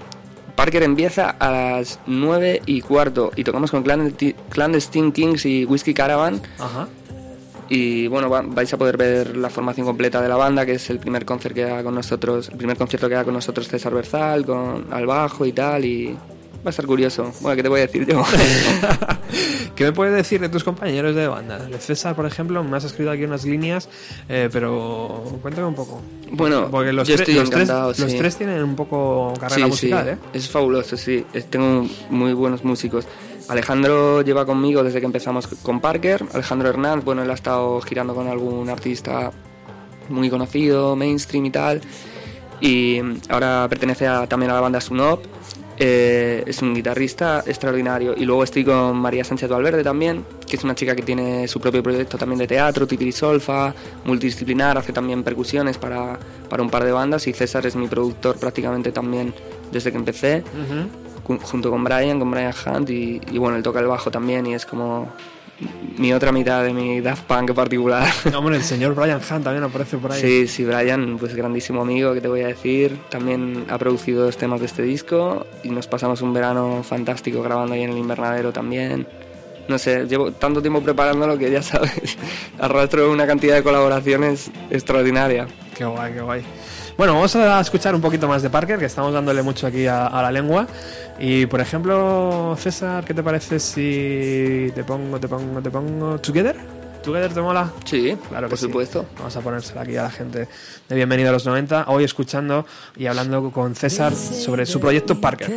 Parker empieza a las 9 y cuarto y tocamos con Clandesti- Clandestine Kings y Whiskey Caravan. Ajá. Y bueno, va- vais a poder ver la formación completa de la banda, que es el primer concierto que haga con nosotros, el primer concierto que haga con nosotros César Berzal, con al bajo y tal, y va a estar curioso. Bueno, ¿qué te voy a decir yo? ¿Qué me puedes decir de tus compañeros de banda? De César, por ejemplo, me has escrito aquí unas líneas, eh, pero cuéntame un poco. Bueno, Porque los, yo estoy los tres, los tres tienen un poco carrera Sí, musical, sí, ¿eh? Es fabuloso, sí. Tengo muy buenos músicos. Alejandro lleva conmigo desde que empezamos con Parker. Alejandro Hernández, bueno, él ha estado girando con algún artista muy conocido, mainstream y tal. Y ahora pertenece a- también a la banda Sunop. Eh, es un guitarrista extraordinario. Y luego estoy con María Sánchez Valverde también, que es una chica que tiene su propio proyecto también de teatro, Solfa, multidisciplinar, hace también percusiones para, para un par de bandas. Y César es mi productor prácticamente también desde que empecé, junto con Brian, con Brian Hunt. Y, y bueno, él toca el bajo también y es como mi otra mitad de mi Daft Punk particular. No, hombre, el señor Brian Hunt también aparece por ahí. Sí, sí, Brian, pues grandísimo amigo, que te voy a decir. También ha producido dos temas de este disco y nos pasamos un verano fantástico grabando ahí en el invernadero también. No sé, llevo tanto tiempo preparándolo que ya sabes, arrastro una cantidad de colaboraciones extraordinaria. Qué guay, qué guay. Bueno, vamos a escuchar un poquito más de Parker, que estamos dándole mucho aquí a, a la lengua. Y por ejemplo, César, ¿qué te parece si te pongo, te pongo, te pongo Together? ¿Together te mola? Sí, claro que por sí. supuesto. Vamos a ponérsela aquí a la gente de Bienvenido a los 90. Hoy escuchando y hablando con César sobre su proyecto Parker.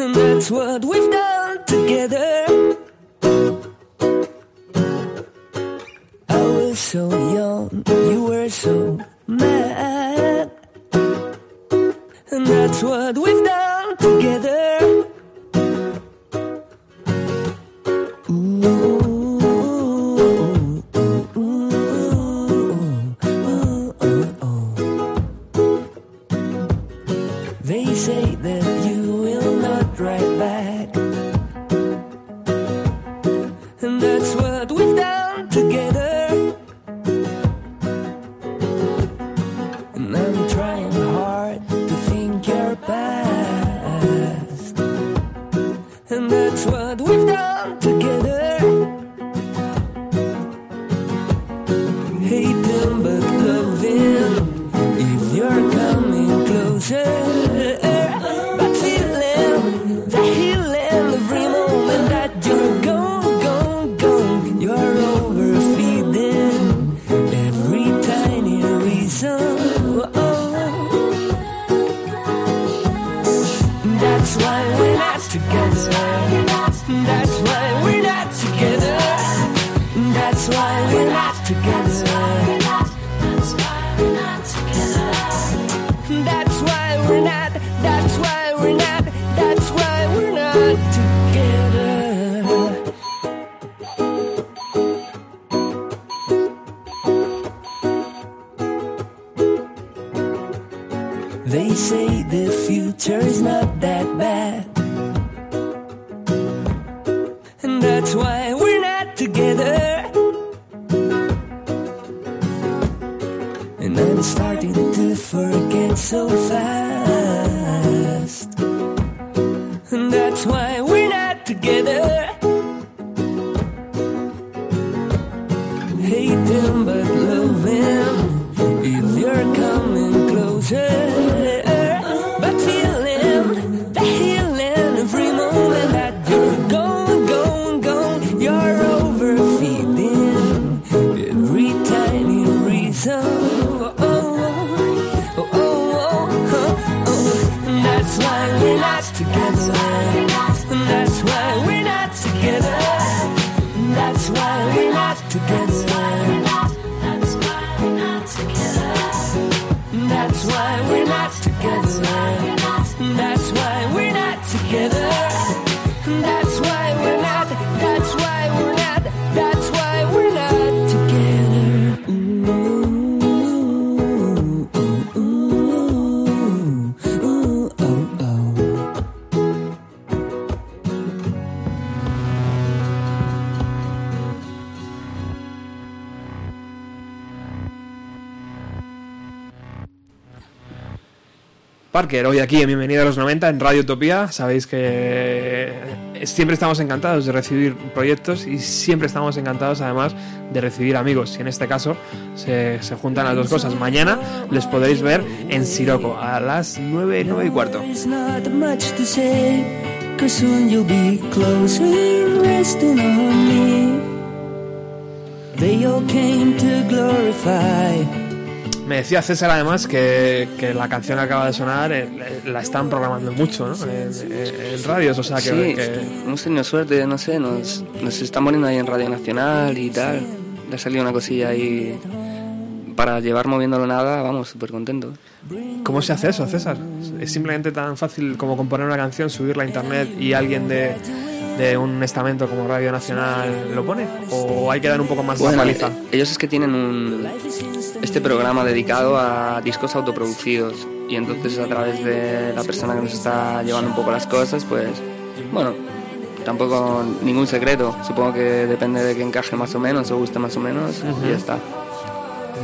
And that's what we've done together. So young, you were so mad. And that's what we've done together. Hoy aquí en Bienvenido a los 90 en Radio Utopía. Sabéis que eh, siempre estamos encantados de recibir proyectos y siempre estamos encantados además de recibir amigos. Y en este caso se, juntan las dos cosas. Mañana les podréis ver en Siroco a las 9, 9 y cuarto. Me decía César además que, que la canción que acaba de sonar eh, la están programando mucho ¿no? en, en- en radios, o sea que, sí, que- hemos tenido suerte, no sé, nos, nos están poniendo ahí en Radio Nacional y tal. Le ha salido una cosilla ahí para llevar moviéndolo nada, vamos, súper contento. ¿Cómo se hace eso, César? ¿Es simplemente tan fácil como componer una canción, subirla a internet y alguien de, de un estamento como Radio Nacional lo pone? ¿O hay que dar un poco más de Bueno, paliza? ellos es que tienen un, este programa dedicado a discos autoproducidos y entonces a través de la persona que nos está llevando un poco las cosas, pues bueno, tampoco ningún secreto. Supongo que depende de que encaje más o menos o guste más o menos Ujú. y ya está.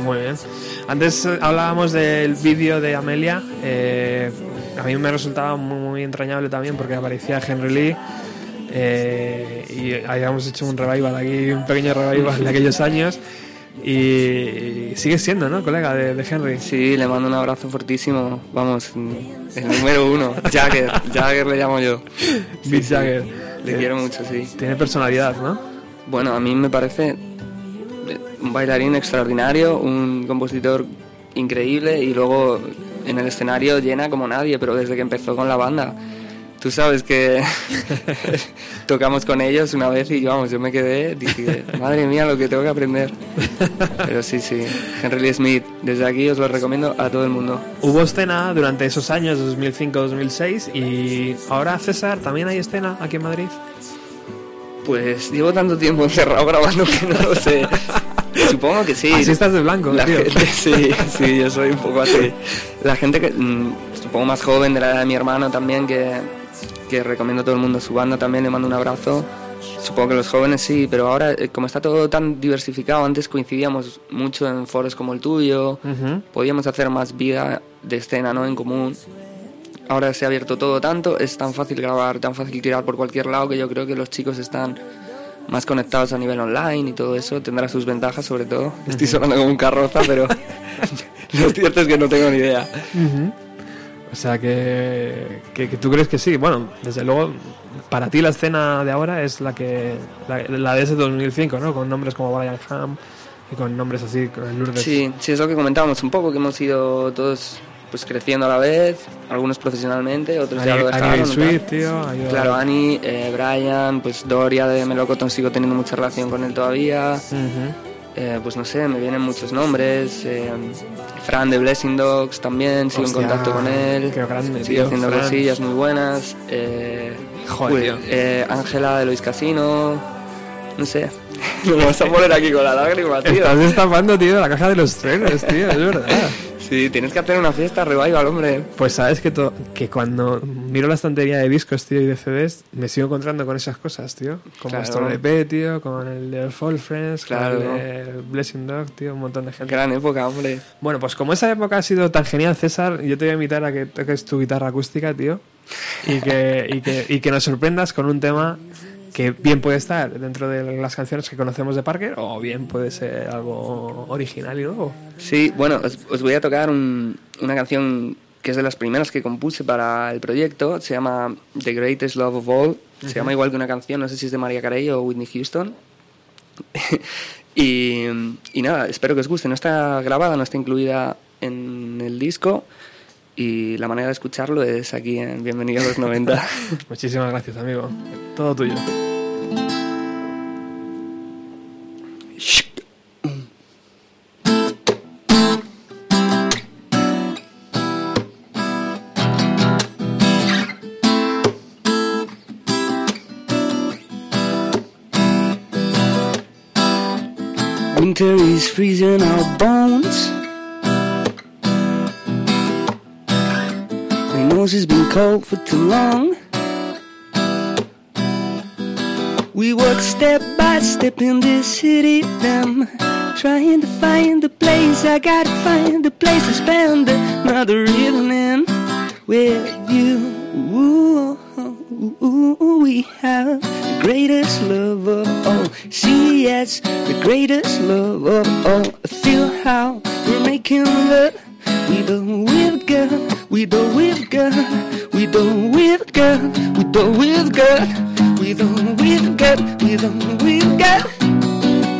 Muy bien. Antes eh, hablábamos del vídeo de Amelia. eh, a mí me resultaba muy, muy entrañable también porque aparecía Henry Lee. Eh, y habíamos hecho un revival aquí, un pequeño revival de aquellos años. Y, y sigue siendo, ¿no, colega de, de Henry? Sí, le mando un abrazo fortísimo. Vamos, el número uno, Jagger. Jagger le llamo yo. Mick sí. Jagger. Le Eh, quiero mucho, sí. Tiene personalidad, ¿no? Bueno, a mí me parece un bailarín extraordinario, un compositor increíble y luego en el escenario llena como nadie, pero desde que empezó con la banda. Tú sabes que tocamos con ellos una vez y vamos, yo me quedé, dije, madre mía, lo que tengo que aprender. Pero sí, sí, Henry Lee Smith, desde aquí os lo recomiendo a todo el mundo. Hubo escena durante esos años, 2005-2006, y ahora, César, ¿también hay escena aquí en Madrid? Pues llevo tanto tiempo encerrado grabando que no lo sé. Supongo que sí. Así estás de blanco, La tío. gente, sí, sí, yo soy un poco así. La gente que, mm, supongo más joven, de la edad de mi hermano también, que, que recomiendo a todo el mundo su banda también, le mando un abrazo. Supongo que los jóvenes sí, pero ahora, eh, como está todo tan diversificado, antes coincidíamos mucho en foros como el tuyo, Ujú. podíamos hacer más vida de escena ¿no? en común. Ahora se ha abierto todo tanto, es tan fácil grabar, tan fácil tirar por cualquier lado que yo creo que los chicos están más conectados a nivel online y todo eso tendrá sus ventajas sobre todo. Estoy sonando como un carroza, pero lo cierto es que no tengo ni idea. Ujú. O sea que, que, que tú crees que sí. Bueno, desde luego, para ti la escena de ahora es la que la, la de ese 2005, ¿no? Con nombres como Brian Ham y con nombres así, con Lourdes. Sí, sí, es lo que comentábamos un poco, que hemos ido todos pues creciendo a la vez, algunos profesionalmente, otros ya Annie- lo Annie dejaron. y Sweet, tío, Claro, Annie, eh, Brian, pues Doria de Melocotón sigo teniendo mucha relación con él todavía. Ujú. Eh, pues no sé, me vienen muchos nombres. eh, Fran de Blessing Dogs también, sigo Hostia, en contacto con él. qué grande, tío, haciendo Fran. cosillas muy buenas. eh, Joder, eh, Ángela de Luis Casino. No sé. Me vas a poner aquí con la lágrima, tío. Estás destapando, tío, la caja de los trenes, tío, es verdad. Sí, tienes que hacer una fiesta revival, hombre. Pues sabes que, que cuando miro la estantería de discos, tío, y de CDs, me sigo encontrando con esas cosas, tío. Con Claro. LP, tío, con el de Fall Friends, Claro. con el de Blessing Dog, tío, un montón de gente. Gran época, hombre. Bueno, pues como esa época ha sido tan genial, César, yo te voy a invitar a que toques tu guitarra acústica, tío, y que, y que, y que nos sorprendas con un tema que bien puede estar dentro de las canciones que conocemos de Parker, o bien puede ser algo original y nuevo. Sí, bueno, os, os voy a tocar un- una canción que es de las primeras que compuse para el proyecto. Se llama The Greatest Love of All. Se Ujú. llama igual que una canción, no sé si es de María Carey o Whitney Houston. y, y nada, espero que os guste. No está grabada, no está incluida en el disco. Y la manera de escucharlo es aquí en Bienvenido a los 90. Muchísimas gracias, amigo. Todo tuyo. Winter is freezing our bones. Nose has been cold for too long. We walk step by step in this city, them trying to find a place. I gotta find a place to spend another evening. with you. Ooh, ooh, ooh, we have the greatest love of all. See, yes, the greatest love of all. I feel how we're making love. We don't with God, we don't with God, we don't with God, we don't with God, we don't with God, we don't with God.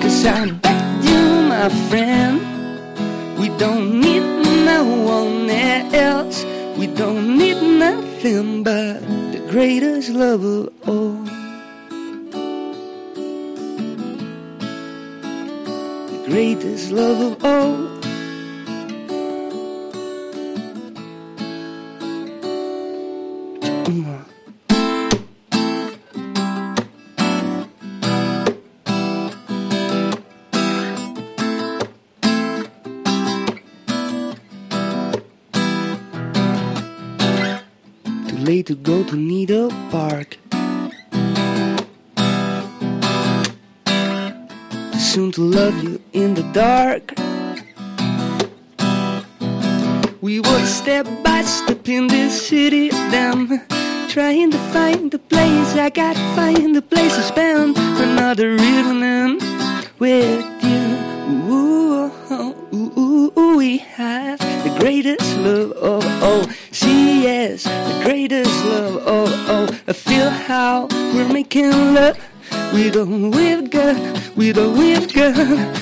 Cause I bet you, my friend, we don't need no one else. We don't need nothing but the greatest love of all. The greatest love of all. Late to go to Needle Park. Too soon to love you in the dark. We walk step by step in this city. Trying to find the place, I gotta find the place to spend another evening with you. Ooh, ooh, ooh, ooh, we have the greatest love of all. See, yes, the greatest love of all. I feel how we're making love. We don't with God, we don't with God,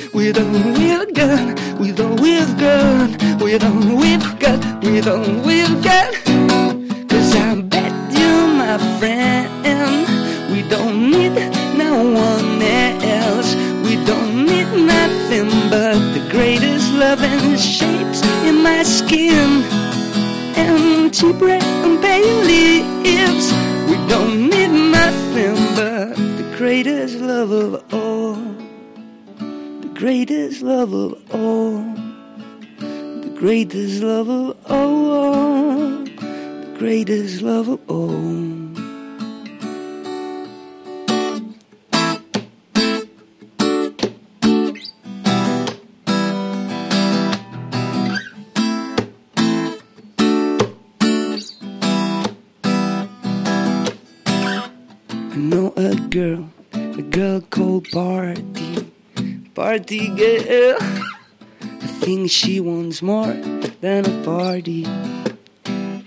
more than a party. I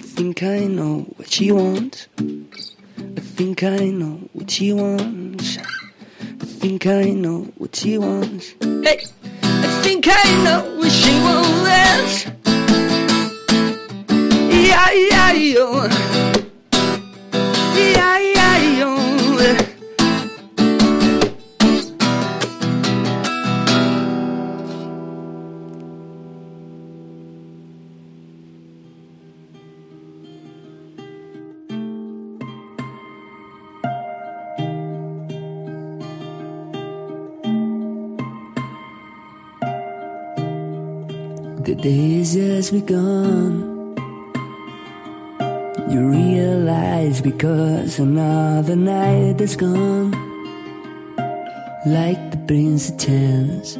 think I know what she wants. I think I know what she wants. I think I know what she wants. Hey, I think I know what she wants. Yeah, yeah, yeah. Yeah, yeah. The day is just begun. You realize because another night is gone, like the brings a chance,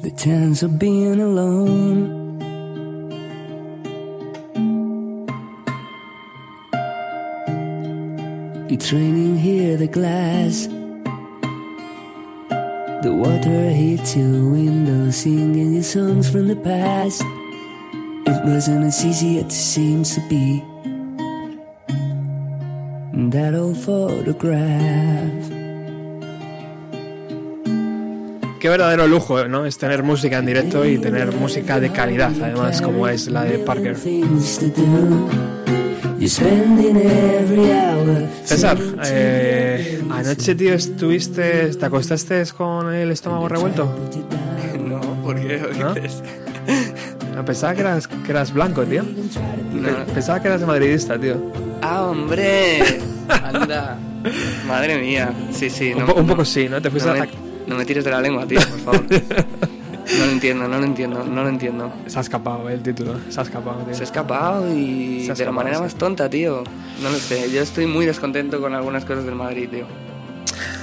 the chance of being alone. It's raining here, the glass. The water hits your window, singing your songs from the past. It wasn't as easy as it seems to be. That old photograph. Qué verdadero lujo, ¿no? Es tener música en directo y tener música de calidad, además, como es la de Parker. César, eh, anoche, tío, estuviste, ¿te acostaste con el estómago revuelto? No, ¿por qué lo ¿No? No, Pensaba que eras, que eras blanco, tío. No. Pensaba que eras madridista, tío. ¡Ah, hombre! Anda. Madre mía. Sí, sí. Un, No, po- un no- poco sí, ¿no? Te fuiste no, a... me, no me tires de la lengua, tío, por favor. No lo entiendo, no lo entiendo, no lo entiendo. Se ha escapado el título, se ha escapado, tío. Se ha escapado y de la manera sí. más tonta, tío. No lo sé, yo estoy muy descontento con algunas cosas del Madrid, tío.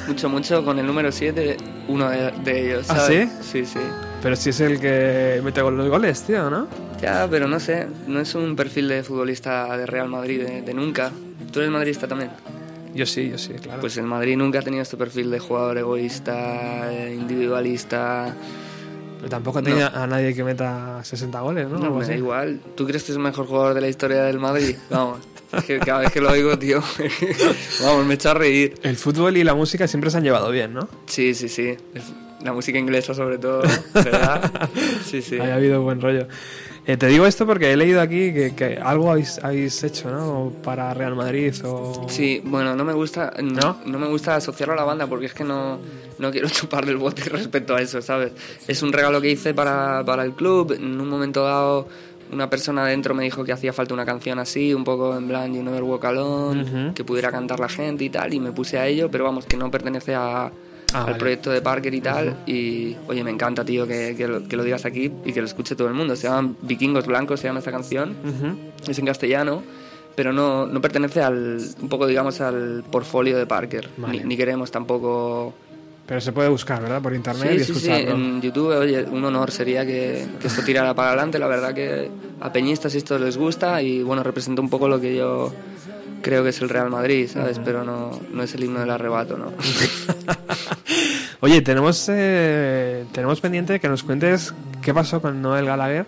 Mucho, mucho con el número 7, uno de, de ellos. ¿Ah, ¿sabes? Sí, sí. Pero si es el que mete los goles, tío, ¿no? Ya, pero no sé, no es un perfil de futbolista de Real Madrid de, de nunca. ¿Tú eres madridista también? Yo sí, yo sí, claro. Pues el Madrid nunca ha tenido este perfil de jugador egoísta, eh, individualista. Pero tampoco No. tenía a nadie que meta 60 goles, ¿no? No, me da igual. ¿Tú crees que es el mejor jugador de la historia del Madrid? Vamos, es que cada vez que lo oigo, tío, vamos, me echa a reír. El fútbol y la música siempre se han llevado bien, ¿no? Sí, sí, sí. La música inglesa sobre todo, ¿verdad? Sí, sí. Ha habido buen rollo. Eh, te digo esto porque he leído aquí que, que algo habéis, habéis hecho, ¿no? Para Real Madrid o... Sí, bueno, no me gusta no, no me gusta asociarlo a la banda porque es que no, no quiero chuparle el bote respecto a eso, ¿sabes? Es un regalo que hice para, para el club. En un momento dado, una persona dentro me dijo que hacía falta una canción así, un poco en plan You Never Walk Alone, Ujú. que pudiera cantar la gente y tal, y me puse a ello, pero vamos, que no pertenece a, Ah, al vale. proyecto de Parker y tal. Y oye, me encanta, tío, que, que lo, que lo digas aquí y que lo escuche todo el mundo. Se llaman Vikingos Blancos, se llama esta canción Ujú. es en castellano, pero no, no pertenece al, un poco, digamos, al portfolio de Parker. Vale. Ni, ni queremos tampoco... Pero se puede buscar, ¿verdad? Por internet Sí, y sí, sí, en YouTube, oye, un honor sería que, que esto tirara para adelante. La verdad que a peñistas esto les gusta y, bueno, representa un poco lo que yo creo que es el Real Madrid, ¿sabes? Pero no, no es el himno del arrebato, ¿no? Oye, tenemos, eh, tenemos pendiente que nos cuentes qué pasó con Noel Gallagher.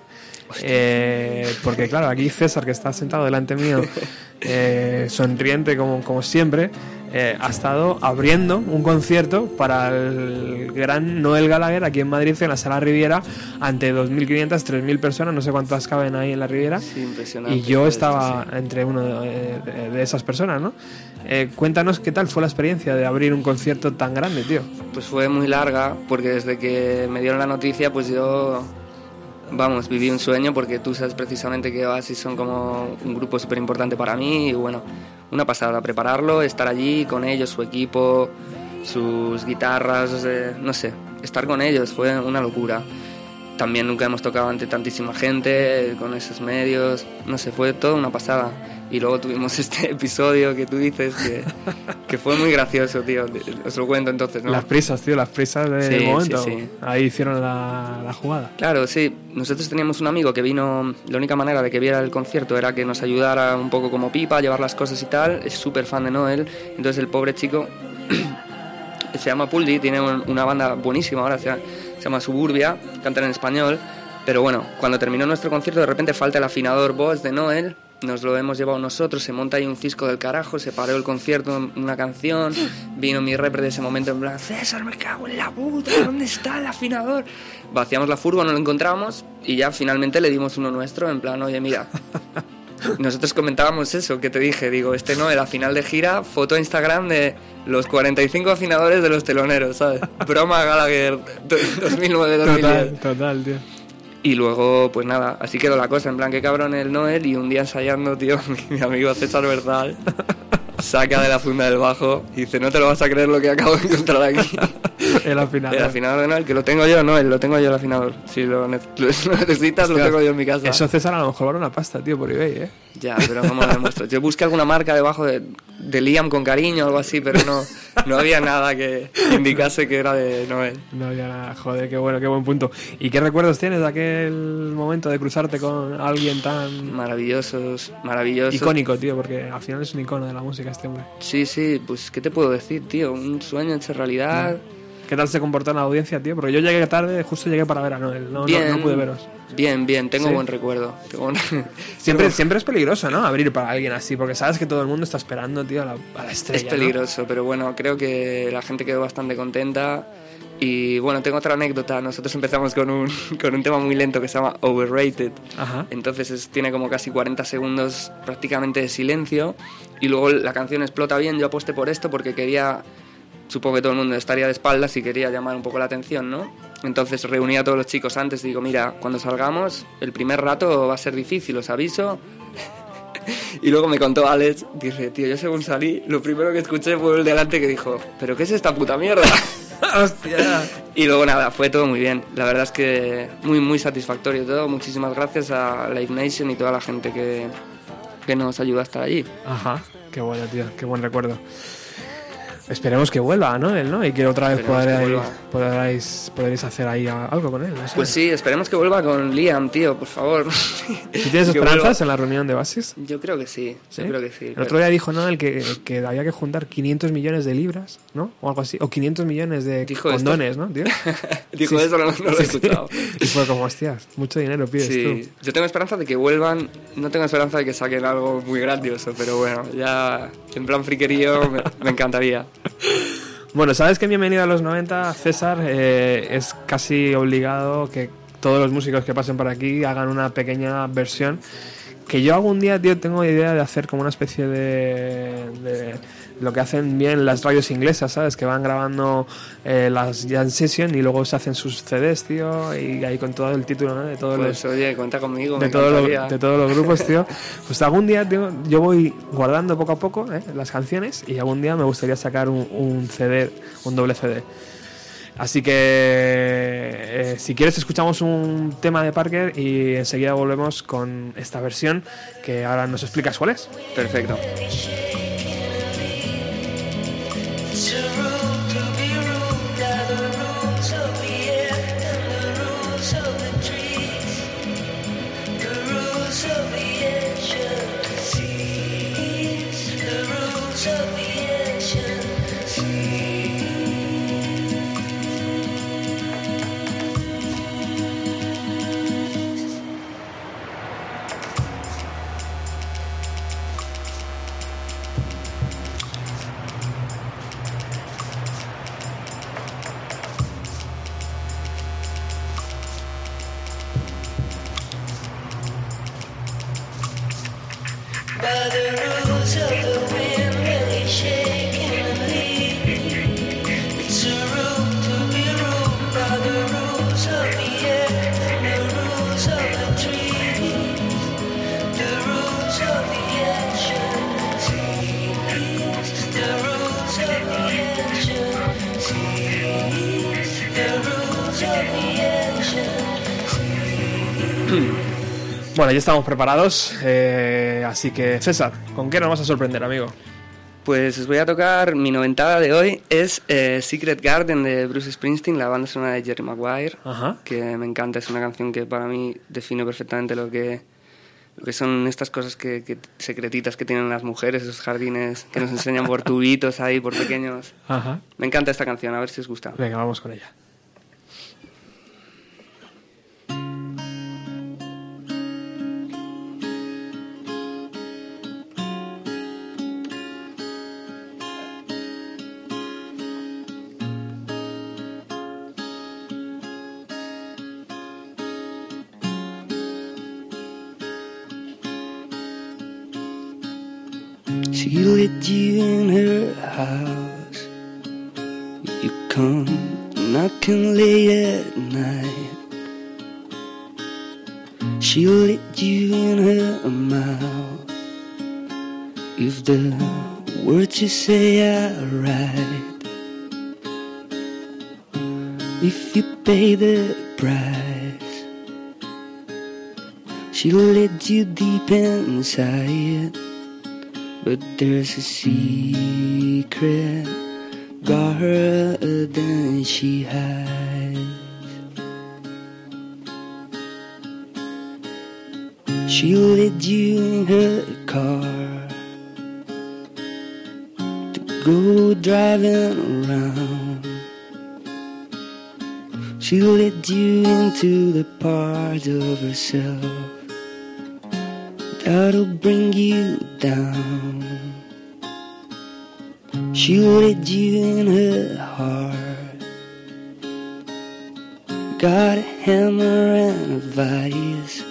Eh, porque claro, aquí César, que está sentado delante mío, eh, sonriente como, como siempre, eh, ha estado abriendo un concierto para el gran Noel Gallagher aquí en Madrid, en la Sala Riviera, ante 2.500, 3.000 personas, no sé cuántas caben ahí en la Riviera. Sí, impresionante. Y yo estaba entre uno de, de- de esas personas, ¿no? Eh, cuéntanos qué tal fue la experiencia de abrir un concierto tan grande, tío. Pues fue muy larga, porque desde que me dieron la noticia, pues yo, vamos, viví un sueño, porque tú sabes precisamente que Oasis son como un grupo súper importante para mí, y bueno, una pasada, prepararlo, estar allí con ellos, su equipo, sus guitarras, no sé, estar con ellos fue una locura. También nunca hemos tocado ante tantísima gente, con esos medios, no sé, fue toda una pasada. Y luego tuvimos este episodio que tú dices que, que fue muy gracioso, tío. Os lo cuento entonces, ¿no? Las prisas, tío, las prisas del Sí, momento. sí, sí. Ahí hicieron la, la jugada. Claro, sí. Nosotros teníamos un amigo que vino, la única manera de que viera el concierto era que nos ayudara un poco como pipa, llevar las cosas y tal. Es súper fan de Noel. Entonces el pobre chico se llama Puldi, tiene un- una banda buenísima ahora, se llama Suburbia, cantan en español. Pero bueno, cuando terminó nuestro concierto de repente falta el afinador voz de Noel. Nos lo hemos llevado nosotros, se monta ahí un cisco del carajo, se paró el concierto una canción, vino mi repre de ese momento en plan, César, me cago en la puta, ¿dónde está el afinador? Vaciamos la furgo, no lo encontramos y ya finalmente le dimos uno nuestro en plan, oye, mira, nosotros comentábamos eso que te dije, digo, este no, era final de gira, foto a Instagram de los 45 afinadores de los teloneros, ¿sabes? Broma Gallagher 2009-2010. Total, total, tío. Y luego, pues nada, así quedó la cosa, en plan, que cabrón el Noel y un día ensayando, tío, mi, mi amigo César Verdal saca de la funda del bajo y dice, no te lo vas a creer lo que acabo de encontrar aquí. El afinador. El afinador de Noel, que lo tengo yo, Noel, lo tengo yo el afinador. Si lo, ne- lo necesitas, lo tengo yo en mi casa. Eso César a lo mejor vale una pasta, tío, por eBay, ¿eh? Ya, pero ¿cómo lo demuestro? Yo busqué alguna marca debajo de, de Liam con cariño o algo así, pero no, no había nada que indicase que era de Noel. No había nada. Joder, qué bueno, qué buen punto. ¿Y qué recuerdos tienes de aquel momento de cruzarte con alguien tan Maravillosos, maravillosos. icónico, tío? Porque al final es un icono de la música este hombre. Sí, sí, pues ¿qué te puedo decir, tío? Un sueño hecho realidad. ¿Qué tal se comportó en la audiencia, tío? Porque yo llegué tarde, justo llegué para ver a Noel. No, bien, no, pude veros. Bien, bien, tengo ¿Sí? buen recuerdo. Tengo Siempre, siempre es peligroso, ¿no? Abrir para alguien así, porque sabes que todo el mundo está esperando, tío, a la, a la estrella. Es ¿no? peligroso, pero bueno, creo que la gente quedó bastante contenta. Y bueno, tengo otra anécdota. Nosotros empezamos con un, con un tema muy lento que se llama Overrated. Ajá. Entonces es- tiene como casi 40 segundos prácticamente de silencio. Y luego la canción explota bien. Yo aposté por esto porque quería. Supongo que todo el mundo estaría de espaldas y quería llamar un poco la atención, ¿no? Entonces reuní a todos los chicos antes y digo, mira, cuando salgamos, el primer rato va a ser difícil, os aviso. Y luego me contó Alex, dice, tío, yo según salí, lo primero que escuché fue el de delante que dijo, ¿pero qué es esta puta mierda? Hostia. Y luego nada, fue todo muy bien. La verdad es que muy, muy satisfactorio todo. Muchísimas gracias a Live Nation y toda la gente que, que nos ayuda a estar allí. Ajá. Qué bueno, tío. Qué buen recuerdo. Esperemos que vuelva, ¿no? Él, ¿no? Y que otra vez podréis, podréis, podréis hacer ahí algo con él. no sé. Pues sí, esperemos que vuelva con Liam, tío, por favor. ¿Tú tienes esperanzas en la reunión de Basis? Yo creo que sí, yo creo que sí. El otro día dijo, ¿no? El que, que había que juntar 500 millones de libras, ¿no? O algo así. O 500 millones de ¿Dijo esto? condones, ¿no? Tío? Dijo eso, no- no lo he escuchado. Y fue como, hostias, mucho dinero pides Sí, tú. yo tengo esperanza de que vuelvan, no tengo esperanza de que saquen algo muy grandioso, pero bueno, ya en plan friquerío me, me encantaría. Bueno, sabes que en Bienvenido a los 90, César, eh, es casi obligado que todos los músicos que pasen por aquí hagan una pequeña versión. Que yo algún día, tío, tengo idea de hacer como una especie de, de lo que hacen bien las radios inglesas, ¿sabes? Que van grabando eh, las jam session y luego se hacen sus CDs, tío, y ahí con todo el título, ¿no? De todos los, Pues oye, cuenta conmigo, de, encantaría. los, de todos los grupos, tío. Pues algún día, tío, yo voy guardando poco a poco ¿eh? las canciones y algún día me gustaría sacar un, un CD, un doble CD. Así que, eh, si quieres, escuchamos un tema de Parker y enseguida volvemos con esta versión que ahora nos explicas cuál es. Perfecto. Bueno, ya estamos preparados, eh, así que César, ¿con qué nos vas a sorprender, amigo? Pues os voy a tocar mi noventada de hoy, es eh, Secret Garden de Bruce Springsteen, la banda sonora de Jerry Maguire, Ajá. que me encanta, es una canción que para mí define perfectamente lo que, lo que son estas cosas que, que- secretitas que tienen las mujeres, esos jardines que nos enseñan por tubitos ahí, por pequeños. Ajá. Me encanta esta canción, a ver si os gusta. Venga, vamos con ella. She let you in her house. You come knocking late at night, she'll let you in her mouth. If the words you say are right, if you pay the price, she'll let you deep inside. But there's a secret garden she hides. She'll lead you in her car to go driving around. She'll lead you into the part of herself that'll bring you down. She'll lead you in her heart. Got a hammer and a vice,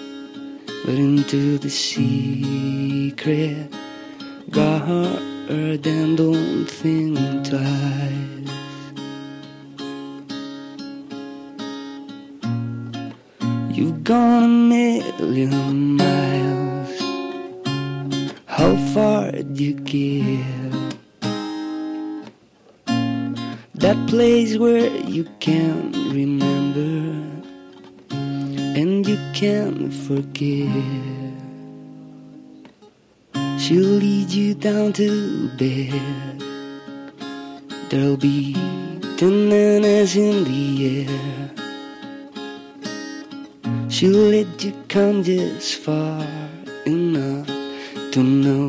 but into the secret garden, don't think twice. You've gone a million miles. How far do you get? That place where you can't remember and you can't forget. She'll lead you down to bed There'll be tenderness in the air. She'll let you come just far enough to know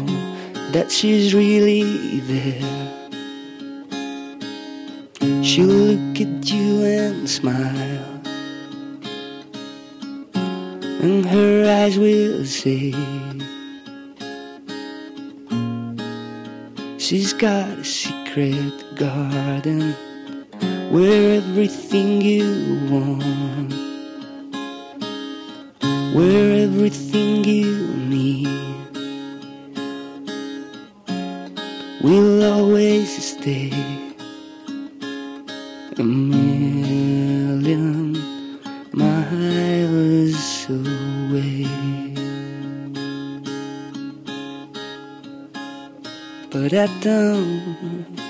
that she's really there. She'll look at you and smile, and her eyes will say, She's got a secret garden where everything you want, where everything you need will always stay a million miles away. But I don't.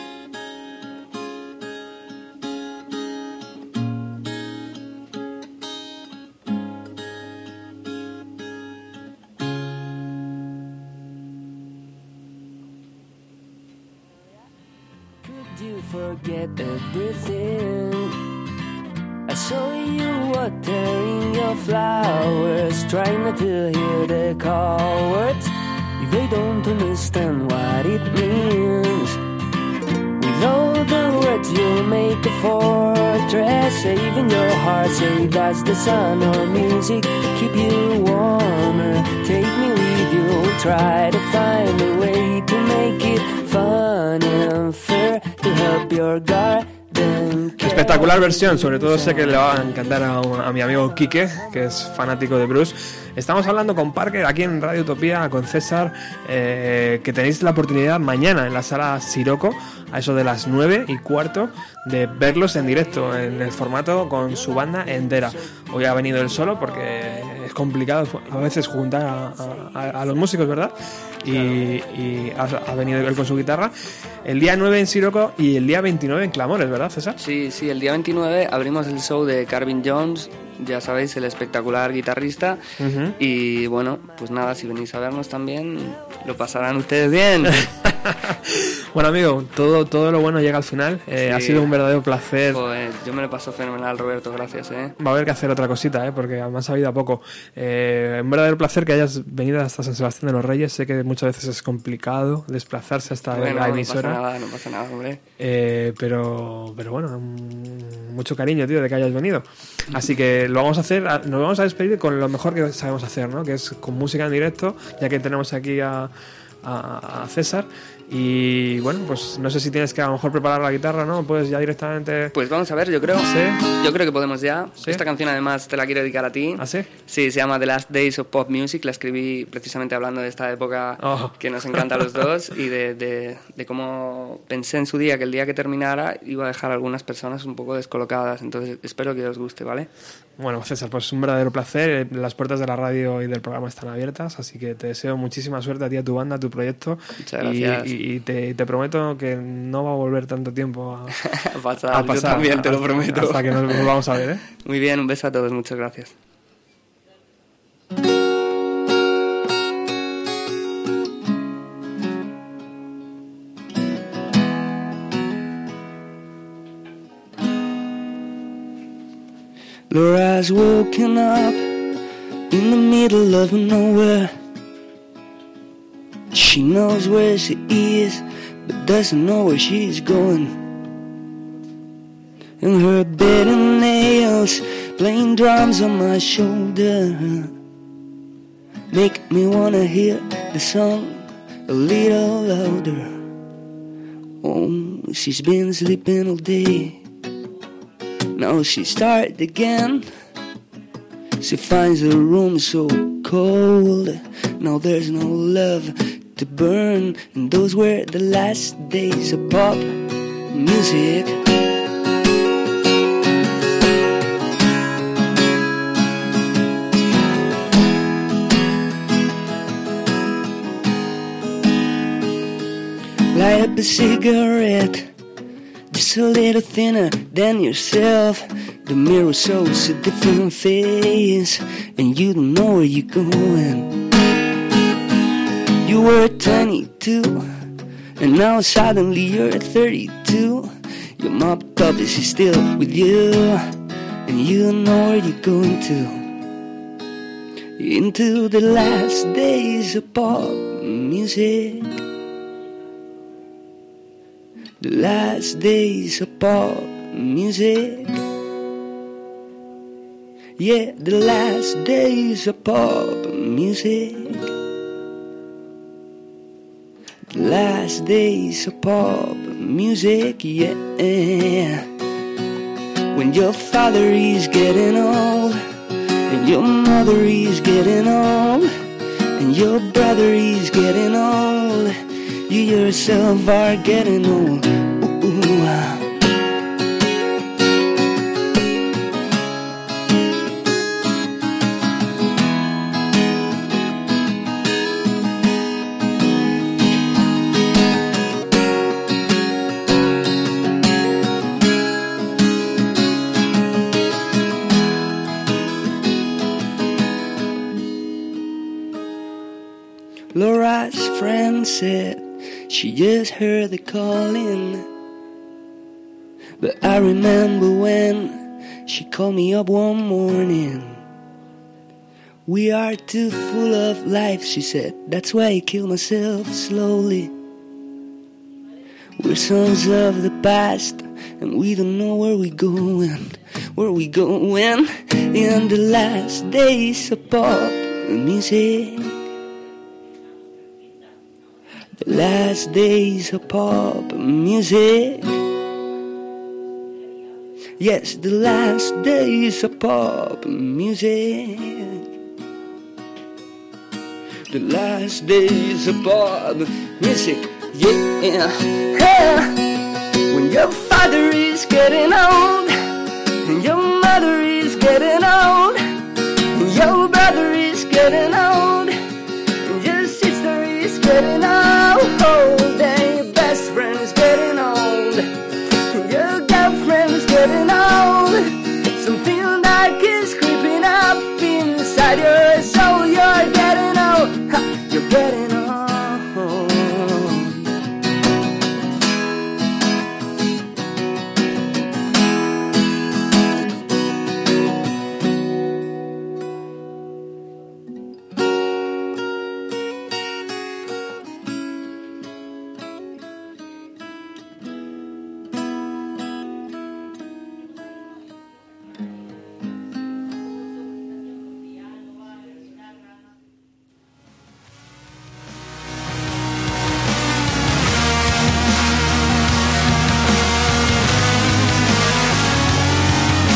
Espectacular versión, sobre todo sé que le va a encantar a, a mi amigo Quique, que es fanático de Bruce. Estamos hablando con Parker aquí en Radio Utopía, con César, eh, que tenéis la oportunidad mañana en la sala Siroco, a eso de las 9 y cuarto, de verlos en directo, en el formato con su banda entera. Hoy ha venido él solo porque es complicado a veces juntar a, a- a los músicos, ¿verdad? Y, y ha, ha venido él con su guitarra. El día 9 en Siroco y el día 29 en Clamores, ¿verdad, César? Sí, sí, el día 29 abrimos el show de Carvin Jones, ya sabéis, el espectacular guitarrista. Ujú. Y bueno, pues nada, si venís a vernos también, lo pasarán ustedes bien. Bueno, amigo, todo, todo lo bueno llega al final. Eh, Sí. Ha sido un verdadero placer. Joder, yo me lo paso fenomenal, Roberto, gracias, ¿eh? Va a haber que hacer otra cosita, ¿eh? porque además ha habido a poco. Eh, un verdadero placer que hayas venido hasta San Sebastián de los Reyes. Sé que muchas veces es complicado desplazarse hasta Bueno, la no emisora. pasa nada, no pasa nada, hombre. Eh, pero, pero bueno, mucho cariño, tío, de que hayas venido. Así que lo vamos a hacer, nos vamos a despedir con lo mejor que sabemos hacer, ¿no? Que es con música en directo, ya que tenemos aquí a, a- a César. Y bueno, pues no sé si tienes que a lo mejor preparar la guitarra, ¿no? Puedes ya directamente. Pues vamos a ver, yo creo. Sí. Yo creo que podemos ya. Sí. Esta canción además te la quiero dedicar a ti. ¿Ah, sí? Sí, se llama The Last Days of Pop Music. La escribí precisamente hablando de esta época Oh. que nos encanta a los dos y de, de- de cómo pensé en su día que el día que terminara iba a dejar a algunas personas un poco descolocadas. Entonces espero que os guste, ¿vale? Bueno, César, pues un verdadero placer. Eh, Las puertas de la radio y del programa están abiertas, así que te deseo muchísima suerte a ti, a tu banda, a tu proyecto. Muchas gracias. Y, y y te prometo que no va a volver tanto tiempo a, A pasar, a yo pasar, también te lo hasta- prometo. Hasta que nos volvamos a ver, ¿eh? Muy bien, un beso a todos, muchas gracias. Laura's woken up in the middle of nowhere. She knows where she is, but doesn't know where she's going. And her bed and nails playing drums on my shoulder make me wanna hear the song a little louder. Oh, she's been sleeping all day. Now she started again. She finds the room so cold. Now there's no love to burn. And those were the last days of pop music. Light up a cigarette. Just a little thinner than yourself. The mirror shows a different face, and you don't know where you're going. You were 22, and now suddenly you're 32. Your mop puppy, she's still with you, and you know where you're going to. Into the last days of pop music. The last days of pop music. Yeah, the last days of pop music. Last days of pop music, yeah. When your father is getting old, and your mother is getting old, and your brother is getting old, you yourself are getting old. Ooh, ah. She just heard the calling. But I remember when she called me up one morning. We are too full of life, she said. That's why I kill myself slowly. We're sons of the past, and we don't know where we're going. Where we're going in the last days of pop music. The last days of pop music. Yes, the last days of pop music. The last days of pop music. Yeah. Hey. When your father is getting old, and your mother is getting old, and your brother is getting old, and your sister is getting old,